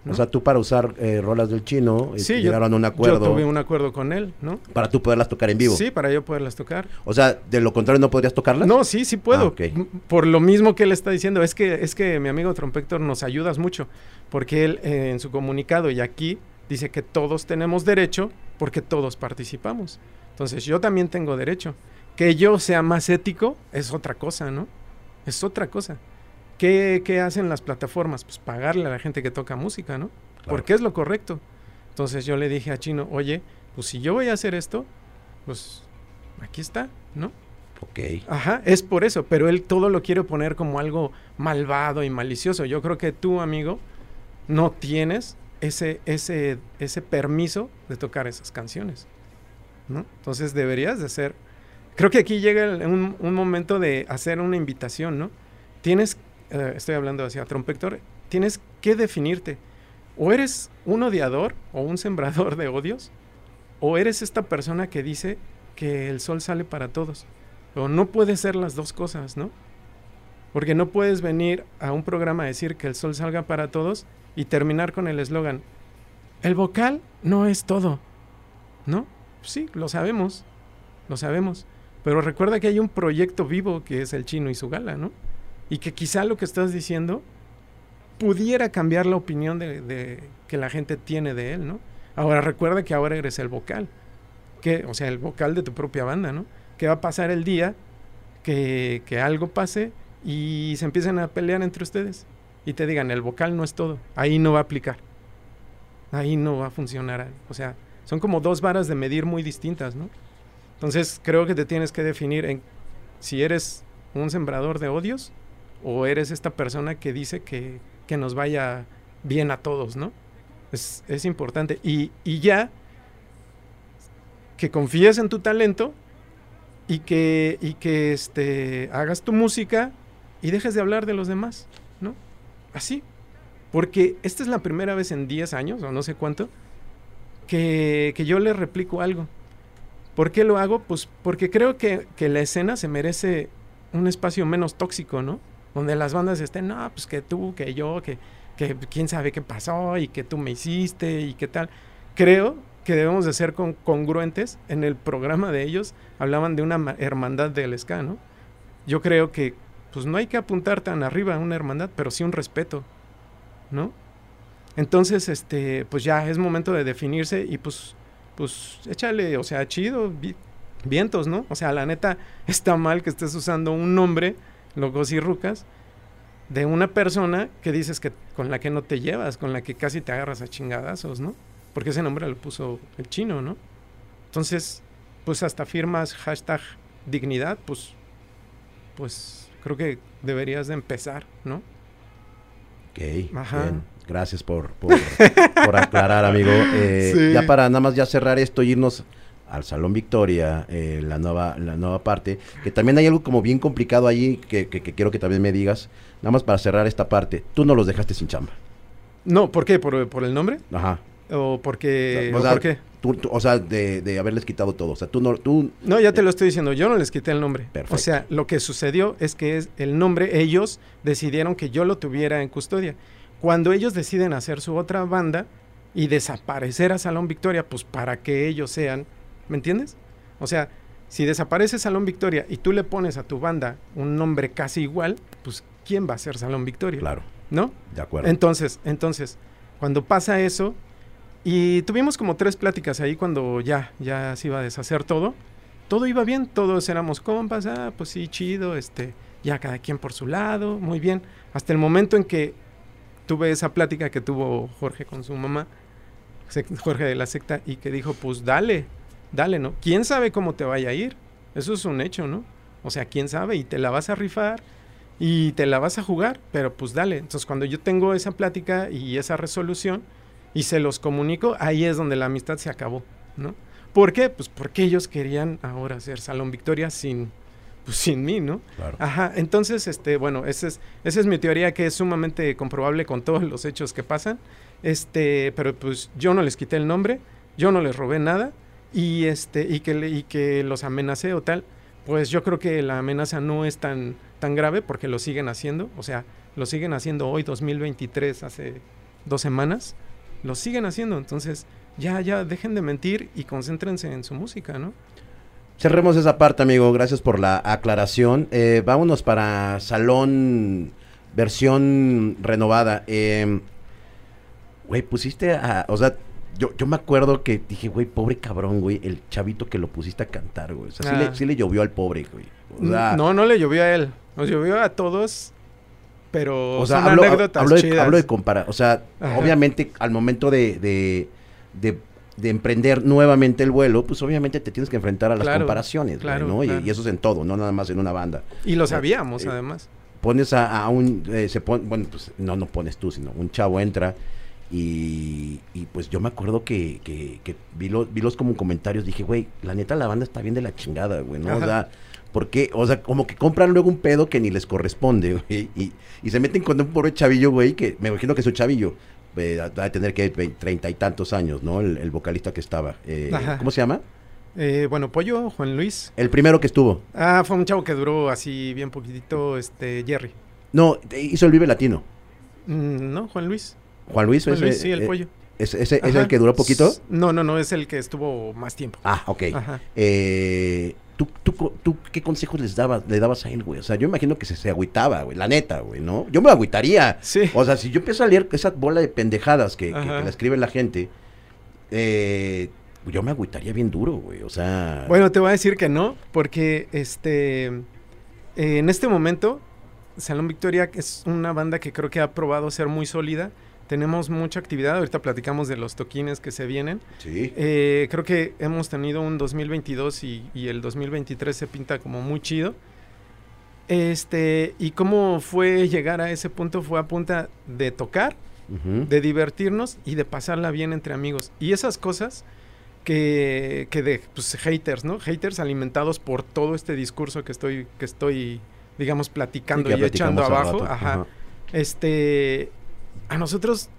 O sea, tú para usar eh, rolas del chino sí, llegaron a un acuerdo. Yo tuve un acuerdo con él, ¿no? Para tú poderlas tocar en vivo. Sí, para yo poderlas tocar. O sea, de lo contrario no podrías tocarlas. No, sí, sí puedo. Ah, Por lo mismo que él está diciendo, es que es que mi amigo Trompector nos ayudas mucho, porque él eh, en su comunicado y aquí dice que todos tenemos derecho porque todos participamos. Entonces, yo también tengo derecho. Que yo sea más ético es otra cosa, ¿no? Es otra cosa. ¿Qué, hacen las plataformas? Pues pagarle a la gente que toca música, ¿no? Porque es lo correcto. Entonces yo le dije a Chino, oye, pues si yo voy a hacer esto, pues aquí está, ¿no? Ok. Ajá, es por eso, pero él todo lo quiere poner como algo malvado y malicioso. Yo creo que tú, amigo, no tienes ese, ese, ese permiso de tocar esas canciones, ¿no? Entonces deberías de ser... Creo que aquí llega un, un momento de hacer una invitación, ¿no? Tienes eh, estoy hablando hacia trompector, tienes que definirte. O eres un odiador o un sembrador de odios, o eres esta persona que dice que el sol sale para todos. O no puede ser las dos cosas, ¿no? Porque no puedes venir a un programa a decir que el sol salga para todos y terminar con el eslogan, el vocal no es todo, ¿no? Sí, lo sabemos, lo sabemos, Pero recuerda que hay un proyecto vivo que es el chino y su gala, ¿no? Y que quizá lo que estás diciendo pudiera cambiar la opinión de, de que la gente tiene de él, ¿no? Ahora recuerda que ahora eres el vocal, que, o sea, el vocal de tu propia banda, ¿no? Que va a pasar el día que, que algo pase y se empiecen a pelear entre ustedes y te digan, el vocal no es todo, ahí no va a aplicar, ahí no va a funcionar, o sea, son como dos varas de medir muy distintas, ¿no? Entonces creo que te tienes que definir en si eres un sembrador de odios o eres esta persona que dice que, que nos vaya bien a todos, ¿no? Es, es importante. Y, y, ya que confíes en tu talento y que, y que este, hagas tu música y dejes de hablar de los demás, ¿no? Así. Porque esta es la primera vez en 10 años, o no sé cuánto, que, que yo le replico algo. ¿Por qué lo hago? Pues porque creo que, que, la escena se merece un espacio menos tóxico, ¿no? Donde las bandas estén, no, pues que tú, que yo, que, que quién sabe qué pasó y que tú me hiciste y qué tal. Creo que debemos de ser con, congruentes. En el programa de ellos hablaban de una hermandad del ska, ¿no? Yo creo que pues no hay que apuntar tan arriba a una hermandad, pero sí un respeto, ¿no? Entonces, este, pues ya es momento de definirse y pues, pues échale, o sea, chido, vi, vientos, ¿no? O sea, la neta está mal que estés usando un nombre, locos y rucas, de una persona que dices que con la que no te llevas, con la que casi te agarras a chingadazos, ¿no? Porque ese nombre lo puso el chino, ¿no? Entonces, pues hasta firmas hashtag dignidad, pues, pues creo que deberías de empezar, ¿no? Ok, Ajá. Bien. Gracias por, por, por aclarar, amigo. [LAUGHS] Eh, sí. Ya para nada más ya cerrar esto y irnos al Salón Victoria, eh, la, nueva, la nueva parte, que también hay algo como bien complicado allí que, que, que, quiero que también me digas, nada más para cerrar esta parte, tú no los dejaste sin chamba. No, ¿por qué? ¿Por, por el nombre? Ajá. ¿O porque, o sea, ¿por qué? Tú, tú, o sea, de, de, haberles quitado todo. O sea, tú no... Tú, no, ya te lo estoy diciendo. Yo no les quité el nombre. Perfecto. O sea, lo que sucedió es que es el nombre, ellos decidieron que yo lo tuviera en custodia. Cuando ellos deciden hacer su otra banda y desaparecer a Salón Victoria, pues para que ellos sean... ¿Me entiendes? O sea, si desaparece Salón Victoria y tú le pones a tu banda un nombre casi igual, pues ¿quién va a ser Salón Victoria? Claro. ¿No? De acuerdo. Entonces, entonces, cuando pasa eso, y tuvimos como tres pláticas ahí cuando ya, ya se iba a deshacer todo. Todo iba bien, todos éramos compas, ah, pues sí, chido, este, ya cada quien por su lado, muy bien. Hasta el momento en que tuve esa plática que tuvo Jorge con su mamá, Jorge de la secta, y que dijo, pues dale, dale, ¿no? ¿Quién sabe cómo te vaya a ir? Eso es un hecho, ¿no? O sea, ¿quién sabe? Y te la vas a rifar y te la vas a jugar, pero pues dale. Entonces, cuando yo tengo esa plática y esa resolución, y se los comunico, ahí es donde la amistad se acabó, ¿no? ¿Por qué? Pues porque ellos querían ahora hacer Salón Victoria sin, pues sin mí, ¿no? Claro. Ajá, entonces, este, bueno, esa es, esa es mi teoría que es sumamente comprobable con todos los hechos que pasan, este, pero pues yo no les quité el nombre, yo no les robé nada, y este, y que, y que los amenacé o tal, pues yo creo que la amenaza no es tan, tan grave porque lo siguen haciendo, o sea, lo siguen haciendo hoy, 2023, hace dos semanas, lo siguen haciendo. Entonces, ya, ya, dejen de mentir y concéntrense en su música, ¿no? Cerremos esa parte, amigo. Gracias por la aclaración. Eh, vámonos para Salón versión renovada. Eh, güey, pusiste a. O sea, yo, yo me acuerdo que dije, güey, pobre cabrón, güey, el chavito que lo pusiste a cantar, güey. O sea, ah. sí, le, sí, le, llovió al pobre, güey. O sea, no, no le llovió a él. Nos llovió a todos pero o sea, son hablo, anécdotas hablo de, hablo de comparar, o sea, Ajá. obviamente al momento de, de, de, de, emprender nuevamente el vuelo, pues obviamente te tienes que enfrentar a las claro, comparaciones, claro, ¿no? claro. Y, y, eso es en todo, no nada más en una banda. Y lo sabíamos, eh, además. Pones a, a un, eh, se pone, bueno, pues no, no pones tú, sino un chavo entra y, y pues yo me acuerdo que, que, que vi, lo, vi los como comentarios, dije, güey, la neta la banda está bien de la chingada, güey, ¿no? Ajá. O sea, porque, o sea, como que compran luego un pedo que ni les corresponde, [LAUGHS] güey. Y, y se meten con un pobre chavillo, güey, que me imagino que su chavillo eh, va a tener que treinta y tantos años, ¿no? El, el vocalista que estaba. Eh, ¿Cómo se llama? Eh, bueno, Pollo, Juan Luis. El primero que estuvo. Ah, fue un chavo que duró así bien poquitito, este, Jerry. No, hizo el Vive Latino. Mm, no, Juan Luis. Juan Luis, Juan Luis sí, el eh, Pollo. ¿Es, ese, ¿Es el que duró poquito? No, no, no, es el que estuvo más tiempo. Ah, ok. Eh, ¿tú, tú, tú qué consejos les dabas, le dabas a él, güey? O sea, yo imagino que se, se agüitaba, güey, la neta, güey, ¿no? Yo me agüitaría. Sí. O sea, si yo empiezo a leer esa bola de pendejadas que, que- que la escribe la gente, eh, yo me agüitaría bien duro, güey. O sea, Bueno, te voy a decir que no, porque este eh, en este momento Salón Victoria es una banda que creo que ha probado ser muy sólida. Tenemos mucha actividad, ahorita platicamos de los toquines que se vienen. sí. Eh, creo que hemos tenido un 2022 y, y el 2023 se pinta como muy chido. Este, y cómo fue llegar a ese punto fue a punta de tocar, de divertirnos y de pasarla bien entre amigos. Y esas cosas que, que de pues, haters, ¿no? Haters alimentados por todo este discurso que estoy, que estoy digamos, platicando y echando abajo. Ajá. Este, a nosotros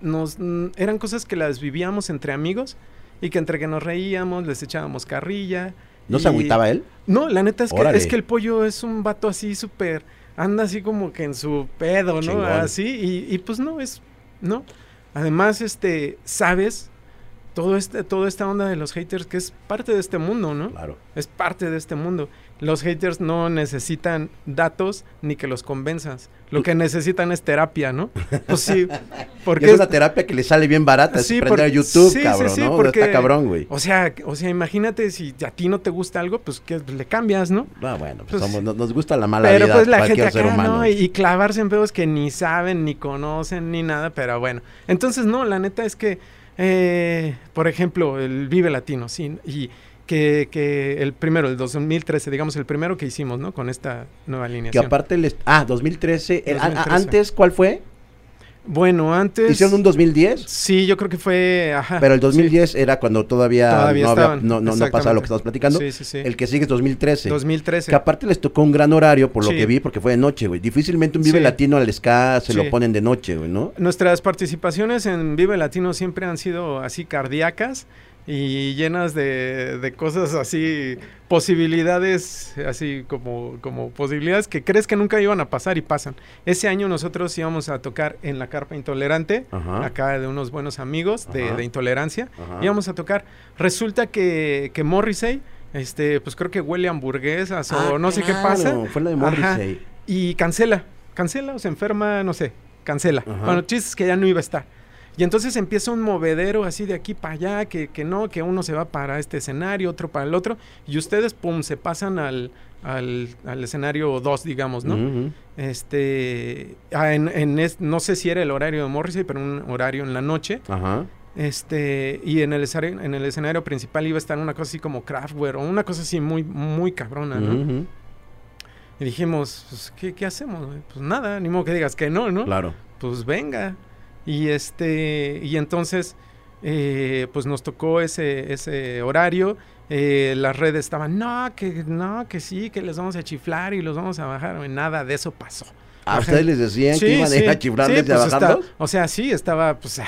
nos mm, eran cosas que las vivíamos entre amigos y que entre que nos reíamos, les echábamos carrilla. ¿No y- se agüitaba él? No, la neta es que, es que el pollo es un vato así súper, anda así como que en su pedo, ¿no? Chingón. Así, y, y pues no, es, no. Además, este, sabes, todo este, toda esta onda de los haters que es parte de este mundo, ¿no? Claro. Es parte de este mundo. Los haters no necesitan datos ni que los convenzas. Lo que necesitan es terapia, ¿no? Pues sí, [LAUGHS] porque es es- una terapia que le sale bien barata. Sí, Sí, prender a YouTube, sí, sí, cabrón, sí, ¿no? porque- Está cabrón, güey. o sea, o sea, imagínate si a ti no te gusta algo, pues que le cambias, ¿no? Ah, bueno, pues, pues, somos- nos, nos gusta la mala Pero vida pues la cualquier gente ser acá, humano. ¿no? Y, y clavarse en pedos que ni saben, ni conocen, ni nada, pero bueno. Entonces, no, la neta es que, eh, por ejemplo, el Vive Latino, sí, y que, que el primero, el 2013, digamos, el primero que hicimos, ¿no? Con esta nueva que alineación. aparte les... Ah, 2013. el- a- a- 2013. antes, ¿cuál fue? Bueno, antes... ¿Hicieron un 2010? Sí, yo creo que fue, ajá. Pero el sí. 2010 era cuando todavía, Todavía no, había- estaban, no, no, no pasaba lo que estamos platicando. Sí, sí, sí. El que sigue es 2013. 2013. Que aparte les tocó un gran horario, por lo Sí. que vi, porque fue de noche, güey. Difícilmente un Vive Sí. Latino al ska se Sí. lo ponen de noche, güey, ¿no? Nuestras participaciones en Vive Latino siempre han sido así cardíacas y llenas de, de cosas así, posibilidades, así como, como posibilidades que crees que nunca iban a pasar y pasan. Ese año nosotros íbamos a tocar en la Carpa Intolerante, Ajá. acá de unos buenos amigos de, Intolerancia. Ajá. Íbamos a tocar. Resulta que, que Morrissey, este, pues creo que huele a hamburguesas o Ah, no sé qué pasa. Fue la de Ajá. Morrissey. Y cancela, cancela o se enferma, no sé, cancela. Ajá. Bueno, el chiste es que ya no iba a estar. Y entonces empieza un movedero así de aquí para allá, que, que no, que uno se va para este escenario, otro para el otro, y ustedes, pum, se pasan al, al, al escenario 2, digamos, ¿no? Este, ah, en, en es- no sé si era el horario de Morrissey, pero un horario en la noche. Ajá. Este, y en el, escenario, en el escenario principal iba a estar una cosa así como Kraftwerk o una cosa así muy, muy cabrona, ¿no? Y dijimos, pues, ¿qué, qué hacemos? Pues nada, ni modo que digas que no, ¿no? Claro. Pues venga. Y este, y entonces, eh, pues nos tocó ese, ese horario. eh, las redes estaban, no, que no, que sí, que les vamos a chiflar y los vamos a bajar. Nada de eso pasó. ¿A Ajá. ustedes les decían que iban sí, a chiflarles sí, y a pues, está- o sea, sí, estaba, pues, ah,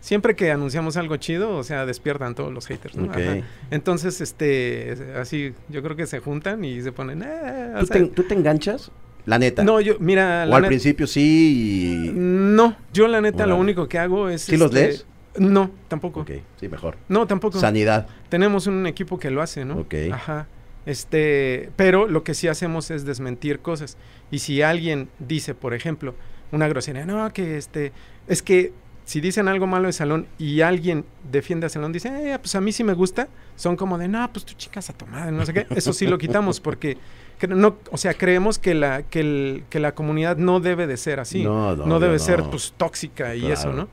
siempre que anunciamos algo chido, o sea, despiertan todos los haters, ¿no? Entonces, este, así, yo creo que se juntan y se ponen, eh, ¿Tú, te, tú te enganchas? La neta. no, yo, mira, o la al principio sí y... no, yo la neta lo único que hago es... ¿Sí los este, lees? No, tampoco. Ok, sí, mejor. No, tampoco. Sanidad. Tenemos un equipo que lo hace, ¿no? Ok. Ajá. Este, pero lo que sí hacemos es desmentir cosas. Y si alguien dice, por ejemplo, una grosería, no, que este, es que si dicen algo malo de salón y alguien defiende a salón, dice, eh, pues a mí sí me gusta, son como de, no, pues tú chicas a tu madre, no sé qué. Eso sí lo quitamos porque, no, o sea, creemos que la, que, el- que la comunidad no debe de ser así. No, no, no debe no. ser, pues, tóxica y eso. ¿no?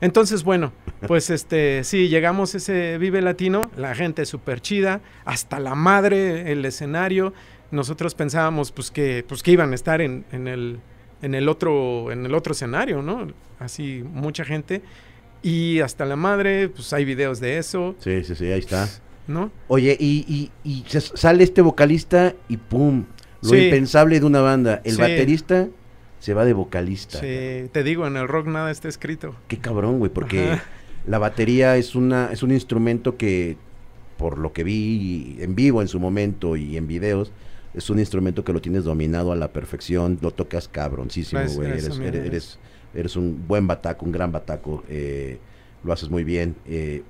Entonces, bueno, pues este, sí, llegamos a ese Vive Latino, la gente súper chida, hasta la madre, el escenario. Nosotros pensábamos pues que, pues que iban a estar en, en el, en el otro, en el otro escenario, ¿no? Así, mucha gente. Y hasta la madre, pues hay videos de eso, Sí, sí, sí, ahí está. ¿No? Oye, y, y, y sale este vocalista y pum, lo Sí. impensable de una banda. El Sí. baterista se va de vocalista. Sí, te digo, en el rock nada está escrito. Qué cabrón, güey, porque Ajá. la batería es una es un instrumento que por lo que vi en vivo en su momento y en videos es un instrumento que lo tienes dominado a la perfección, lo tocas cabroncísimo, güey, eres, eres, eres, eres un buen bataco, un gran bataco, eh, lo haces muy bien. eh,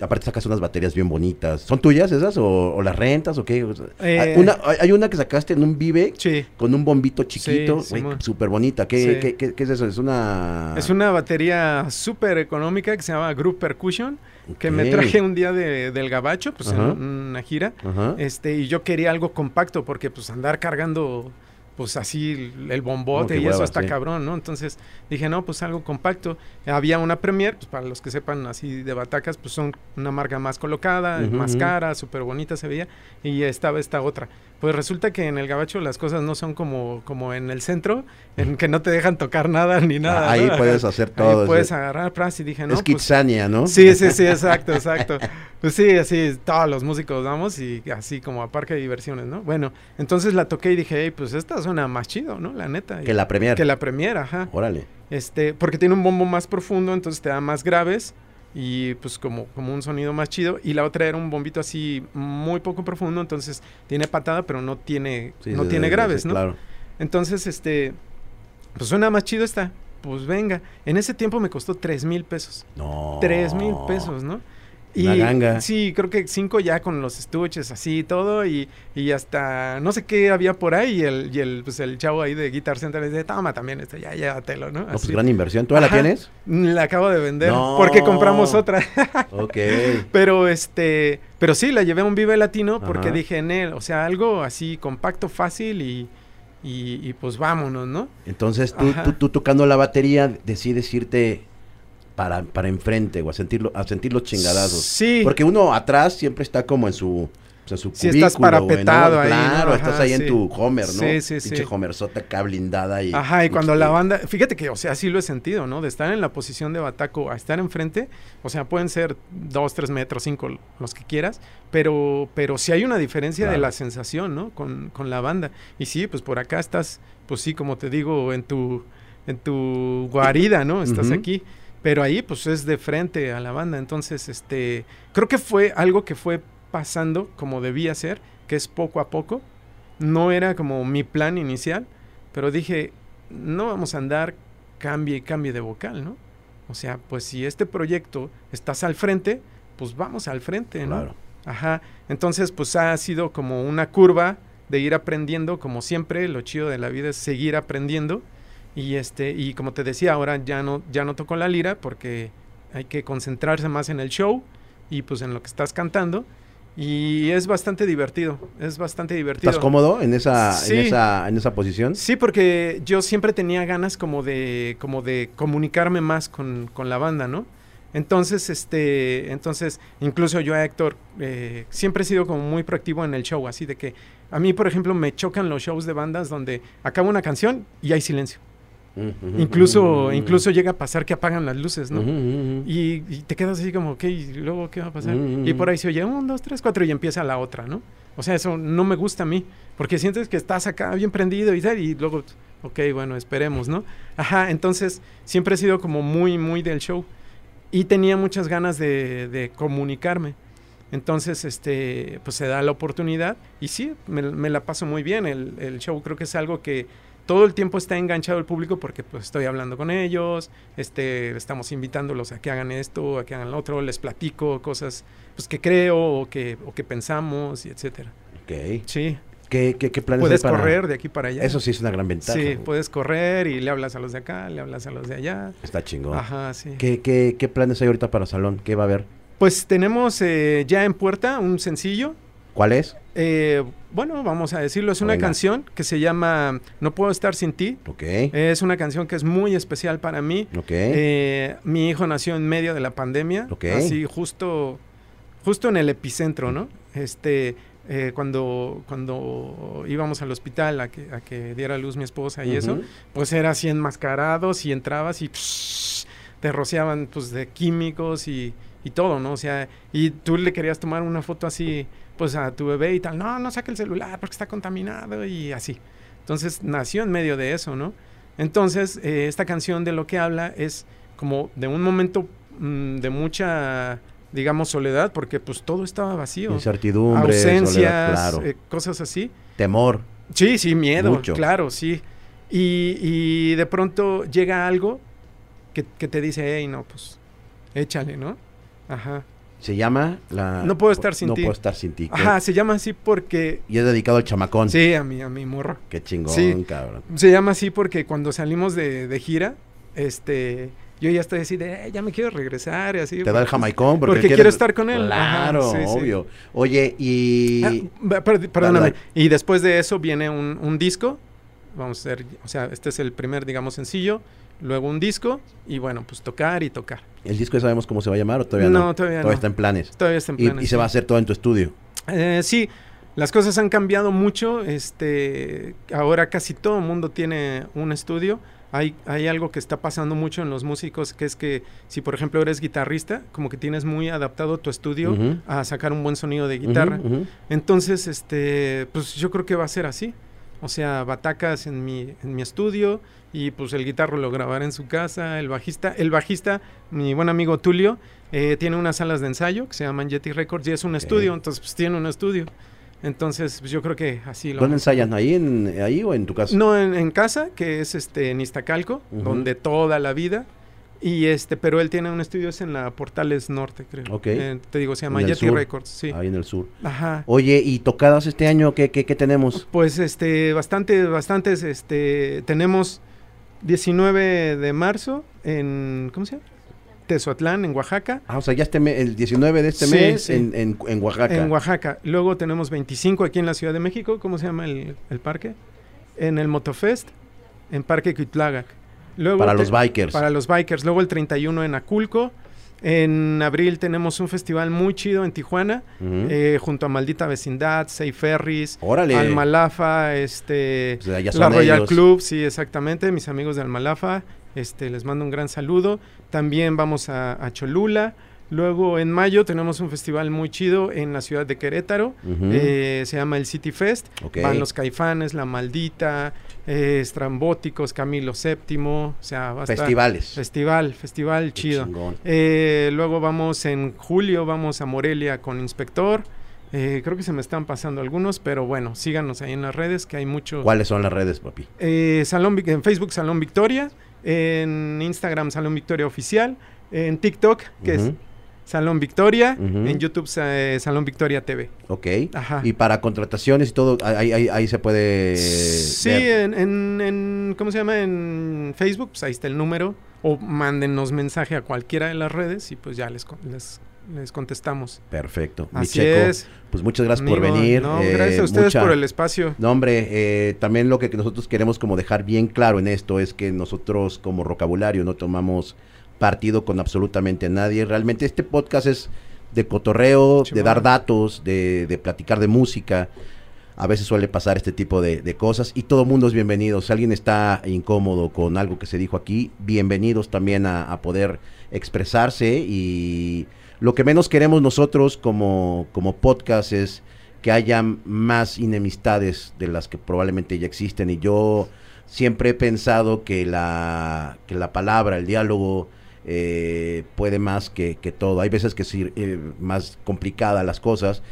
aparte sacas unas baterías bien bonitas. ¿Son tuyas esas o, o las rentas o qué? O sea, Eh, hay, una, hay- hay una que sacaste en un Vive Sí. con un bombito chiquito, Sí, güey, Simón. súper bonita. ¿Qué, Sí. qué, qué- qué es eso? Es una... Es una batería súper económica que se llama Group Percussion, que me traje un día de- del Gabacho, pues Ajá. en una gira. Ajá. Este, y yo quería algo compacto porque pues andar cargando pues así el, bombote No, y eso está sí. cabrón, ¿no? Entonces dije, no, pues algo compacto. Había una Premier, pues para los que sepan así de batacas, pues son una marca más colocada, más cara, súper bonita se veía, y estaba esta otra. Pues resulta que en el gabacho las cosas no son como, como en el centro, en que no te dejan tocar nada ni nada. Ah, Ahí ¿no? puedes hacer [LAUGHS] Ahí todo. puedes es agarrar pras y dije, no, es pues, Kitsania, ¿no? Sí, sí, sí, exacto, exacto. [LAUGHS] Pues sí, así todos los músicos vamos y así como a parque de diversiones, ¿no? Bueno, entonces la toqué y dije, hey, pues esta suena más chido, ¿no? La neta. Que la Premier. Que la Premier, ajá. Órale. Este, porque tiene un bombo más profundo, entonces te da más graves y pues como, como un sonido más chido. Y la otra era un bombito así muy poco profundo, entonces tiene patada, pero no tiene, Sí, no sí, tiene sí, graves, ¿no? Claro. Entonces, este, pues suena más chido esta. Pues venga, en ese tiempo me costó tres mil pesos. No. Tres mil pesos, ¿no? Una ganga. Sí, creo que cinco ya con los estuches así y todo y, y hasta no sé qué había por ahí y el, y el, pues el chavo ahí de Guitar Center le dice, toma también esto, ya llévatelo, ¿no? No, pues gran inversión. ¿Tú la tienes? La acabo de vender No. porque compramos otra. [LAUGHS] Ok. [LAUGHS] pero este, pero sí, la llevé a un Vive Latino porque Ajá. dije en él, o sea, algo así compacto, fácil y, y, y pues vámonos, ¿no? Entonces tú, tú, tú tocando la batería decides irte para, para enfrente o a sentirlo, a sentir los chingadazos. Sí. Porque uno atrás siempre está como en su, pues, en su estás cubículo, güey, parapetado ¿no? Claro, estás ahí en tu Homer, ¿no? Sí, sí, sí. Pinche Homersota acá blindada y... Ajá, y cuando la banda, fíjate que, o sea, sí lo he sentido, ¿no? De estar en la posición de Bataco a estar enfrente, o sea, pueden ser dos, tres metros, cinco, los que quieras, pero, pero sí hay una diferencia de la sensación, ¿no? Con, con la banda. Y sí, pues por acá estás, pues sí, como te digo, en tu, en tu guarida, ¿no? Estás aquí. Pero ahí, pues es de frente a la banda. Entonces, este, creo que fue algo que fue pasando como debía ser, que es poco a poco. No era como mi plan inicial, pero dije, no vamos a andar cambie y cambie de vocal, ¿no? O sea, pues si este proyecto estás al frente, pues vamos al frente, ¿no? Claro. Ajá. Entonces, pues ha sido como una curva de ir aprendiendo, como siempre, lo chido de la vida es seguir aprendiendo. Y este, y como te decía, ahora ya no, ya no toco la lira porque hay que concentrarse más en el show y pues en lo que estás cantando. Y es bastante divertido, es bastante divertido. ¿Estás cómodo en esa, Sí. en esa, en esa posición? Sí, porque yo siempre tenía ganas como de, como de comunicarme más con, con la banda, ¿no? Entonces, este, entonces, incluso yo a Héctor eh, siempre he sido como muy proactivo en el show, así de que a mí, por ejemplo, me chocan los shows de bandas donde acaba una canción y hay silencio. Incluso, incluso llega a pasar que apagan las luces, ¿no? Y, y te quedas así como, ok, ¿y luego qué va a pasar? Y por ahí se oye un, dos, tres, cuatro y empieza la otra, ¿no? O sea, eso no me gusta a mí, porque sientes que estás acá bien prendido y tal, y luego, ok, bueno, esperemos, ¿no? Ajá, entonces siempre he sido como muy, muy del show y tenía muchas ganas de, de comunicarme. Entonces, este, pues se da la oportunidad y sí, me, me la paso muy bien. El, el show creo que es algo que todo el tiempo está enganchado el público porque pues estoy hablando con ellos, este, estamos invitándolos a que hagan esto, a que hagan lo otro, les platico cosas pues que creo o que, o que pensamos y etcétera. Ok. Sí, ¿Qué, qué, qué planes puedes hay para- correr de aquí para allá. Eso sí es una gran ventaja. Sí, puedes correr y le hablas a los de acá, le hablas a los de allá. Está chingón. Ajá, sí. ¿Qué, qué, ¿Qué planes hay ahorita para Salón? ¿Qué va a haber? Pues tenemos eh, ya en puerta un sencillo. ¿Cuál es? Eh, bueno, vamos a decirlo, es una Venga. canción que se llama No puedo estar sin ti. Ok. Es una canción que es muy especial para mí. ok. Eh, mi hijo nació en medio de la pandemia, Ok. así justo, justo en el epicentro, ¿no? Este, eh, cuando, cuando íbamos al hospital a que, a que diera luz mi esposa y eso, pues era así enmascarados y entrabas y psh, te rociaban pues de químicos y, y todo, ¿no? O sea, y tú le querías tomar una foto así, pues a tu bebé y tal, no, no saque el celular porque está contaminado y así. Entonces nació en medio de eso, ¿no? Entonces, eh, esta canción de lo que habla es como de un momento mm, de mucha, digamos, soledad, porque pues todo estaba vacío. Incertidumbre, Ausencias, soledad, claro. eh, cosas así. Temor. Sí, sí, miedo, Mucho. claro, sí. Y, y de pronto llega algo que, que te dice, hey, no, pues, échale, ¿no? Ajá. Se llama la... No puedo estar sin no ti. puedo estar sin ti. Ajá, se llama así porque... Y es dedicado al chamacón. Sí, a mi, a mi morro. Qué chingón, Sí. cabrón. Se llama así porque cuando salimos de, de gira, este... Yo ya estoy así de, "Eh, ya me quiero regresar y así. Te da el jamaicón porque, porque quiero estar con él. Claro, Ajá, sí, sí. obvio. Oye, y... Ah, perdóname. Y después de eso viene un, un disco. Vamos a hacer, o sea, este es el primer, digamos, sencillo. Luego un disco y bueno, pues tocar y tocar. ¿El disco ya sabemos cómo se va a llamar o todavía no? No, todavía no. está en planes. Todavía está en planes, y se va a hacer todo en tu estudio. Eh, sí, las cosas han cambiado mucho. Este, ahora casi todo el mundo tiene un estudio. Hay, hay algo que está pasando mucho en los músicos, que es que si por ejemplo eres guitarrista, como que tienes muy adaptado tu estudio a sacar un buen sonido de guitarra. Entonces, este, pues yo creo que va a ser así. O sea, batacas en mi, en mi estudio y pues el guitarro lo grabará en su casa, el bajista, el bajista, mi buen amigo Tulio, eh, tiene unas salas de ensayo que se llaman Yeti Records y es un estudio, entonces pues tiene un estudio. Entonces, pues yo creo que así lo ¿Dónde ensayan? ¿Ahí, en, ¿Ahí o en tu casa? No, en, en casa, que es este en Iztacalco, donde toda la vida. Y este, pero él tiene un estudio es en la Portales Norte, creo. Ok. Eh, te digo, se llama Yeti sur. Records, sí. Ahí en el sur. Ajá. Oye, ¿y tocadas este año? ¿Qué, qué, qué tenemos? Pues este, bastante, bastantes, este, tenemos 19 de marzo en, ¿cómo se llama? Tezoatlán, en Oaxaca. Ah, o sea, ya este el 19 de este Sí, mes sí. En, en, en Oaxaca. En Oaxaca. Luego tenemos 25 aquí en la Ciudad de México. ¿Cómo se llama el, el parque? En el Motofest, en Parque Cuitláhuac. Luego Para los bikers. Para los bikers. Luego el 31 en Aculco. En abril tenemos un festival muy chido en Tijuana, eh, junto a Maldita Vecindad, Say Ferries, Órale. Almalafa, este, ya la Royal ellos. Club, sí, exactamente, mis amigos de Almalafa, este, les mando un gran saludo. También vamos a, a Cholula. Luego en mayo tenemos un festival muy chido en la ciudad de Querétaro. Eh, se llama el City Fest. Van los Caifanes, La Maldita, eh, Estrambóticos, Camilo VII. O sea, va a estar- Festivales. Festival, festival Qué chido. Eh, luego vamos en julio, vamos a Morelia con Inspector. Eh, creo que se me están pasando algunos, pero bueno, síganos ahí en las redes, que hay mucho. ¿Cuáles son las redes, papi? Eh, Salón, en Facebook Salón Victoria, en Instagram Salón Victoria Oficial, en TikTok, que es. Salón Victoria, en YouTube eh, Salón Victoria TV. Ok. Ajá. Y para contrataciones y todo, ahí, ahí, ahí se puede. sí, en, en- en- ¿cómo se llama? En Facebook, pues ahí está el número. O mándenos mensaje a cualquiera de las redes y pues ya les, les, les contestamos. Perfecto. Así Checo, es. pues muchas gracias por venir. No, eh, gracias a ustedes mucha- por el espacio. No, hombre, eh, también lo que nosotros queremos como dejar bien claro en esto es que nosotros como vocabulario no tomamos partido con absolutamente nadie. Realmente este podcast es de cotorreo, de dar datos, de, de platicar de música. A veces suele pasar este tipo de, de cosas y todo mundo es bienvenido. Si alguien está incómodo con algo que se dijo aquí, bienvenidos también a, a poder expresarse y lo que menos queremos nosotros como, como podcast es que haya más enemistades de las que probablemente ya existen y yo siempre he pensado que la, que la palabra, el diálogo eh, puede más que, que todo. Hay veces que sí, eh, más complicada las cosas,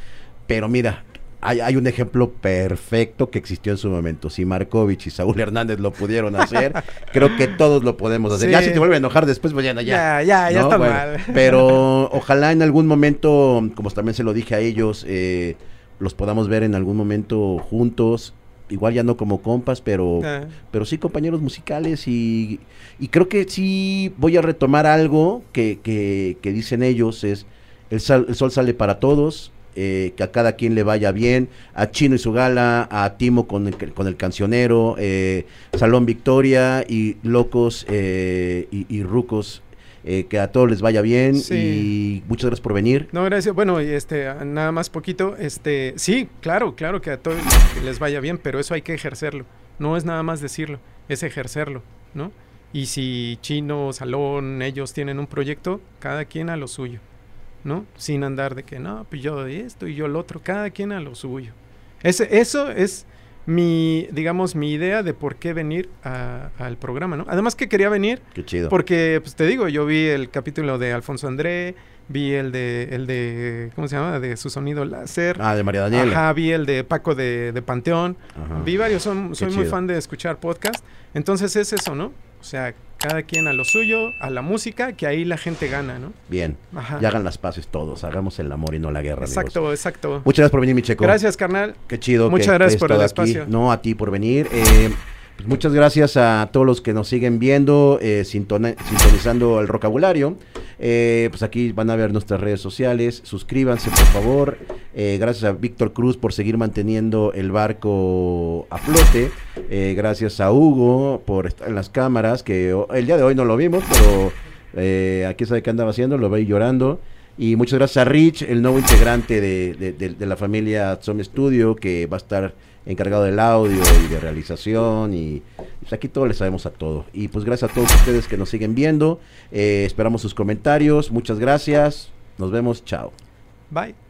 pero mira, hay, hay un ejemplo perfecto que existió en su momento. Si Markovich y Saúl [LAUGHS] Hernández lo pudieron hacer, creo que todos lo podemos hacer. Sí. Ya si te vuelven a enojar después, pues ya, ya. Ya, ya, ya ¿no? está Bueno, mal. [LAUGHS] Pero ojalá en algún momento, como también se lo dije a ellos, eh, los podamos ver en algún momento juntos. Igual ya no como compas, pero, Ah, pero sí compañeros musicales y, y creo que sí voy a retomar algo que, que, que dicen ellos, es el, sal- el sol sale para todos, eh, que a cada quien le vaya bien, a Chino y su gala, a Timo con el, con el cancionero, eh, Salón Victoria y Locos eh, y, y Rucos, eh, que a todos les vaya bien Sí. y muchas gracias por venir. No, gracias. Bueno, y este, nada más poquito, este, sí, claro, claro que a todos les vaya bien, pero eso hay que ejercerlo. No es nada más decirlo, es ejercerlo, ¿no? Y si Chino, Salón, ellos tienen un proyecto, cada quien a lo suyo, ¿no? Sin andar de que, no, pues yo de esto y yo lo otro, cada quien a lo suyo. Ese, eso es mi, digamos, mi idea de por qué venir al programa, ¿no? Además que quería venir Qué chido. porque, pues te digo, yo vi el capítulo de Alfonso André, vi el de, el de, ¿cómo se llama? De su sonido láser. Ah, de María Daniela. Ajá, vi el de Paco de, de Panteón. Ajá. Vi varios, son- soy muy fan de escuchar podcast. Entonces es eso, ¿no? O sea, cada quien a lo suyo, a la música, que ahí la gente gana, ¿no? Bien. Ajá. Y hagan las paces todos. Hagamos el amor y no la guerra. Exacto, amigos. exacto. Muchas gracias por venir, mi checo. Gracias, carnal. Qué chido. Muchas que gracias por el estado aquí. espacio. No, a ti por venir. Eh, pues muchas gracias a todos los que nos siguen viendo, eh, sintonizando el vocabulario. Eh, pues aquí van a ver nuestras redes sociales. Suscríbanse, por favor. Eh, gracias a Víctor Cruz por seguir manteniendo el barco a flote. Eh, gracias a Hugo por estar en las cámaras, que el día de hoy no lo vimos, pero aquí sabe qué andaba haciendo, lo veis llorando. Y muchas gracias a Rich, el nuevo integrante de, de- de- la familia Some Studio, que va a estar encargado del audio y de realización. Y pues aquí todo le sabemos a todo. Y pues gracias a todos ustedes que nos siguen viendo. Eh, esperamos sus comentarios. Muchas gracias. Nos vemos. Chao. Bye.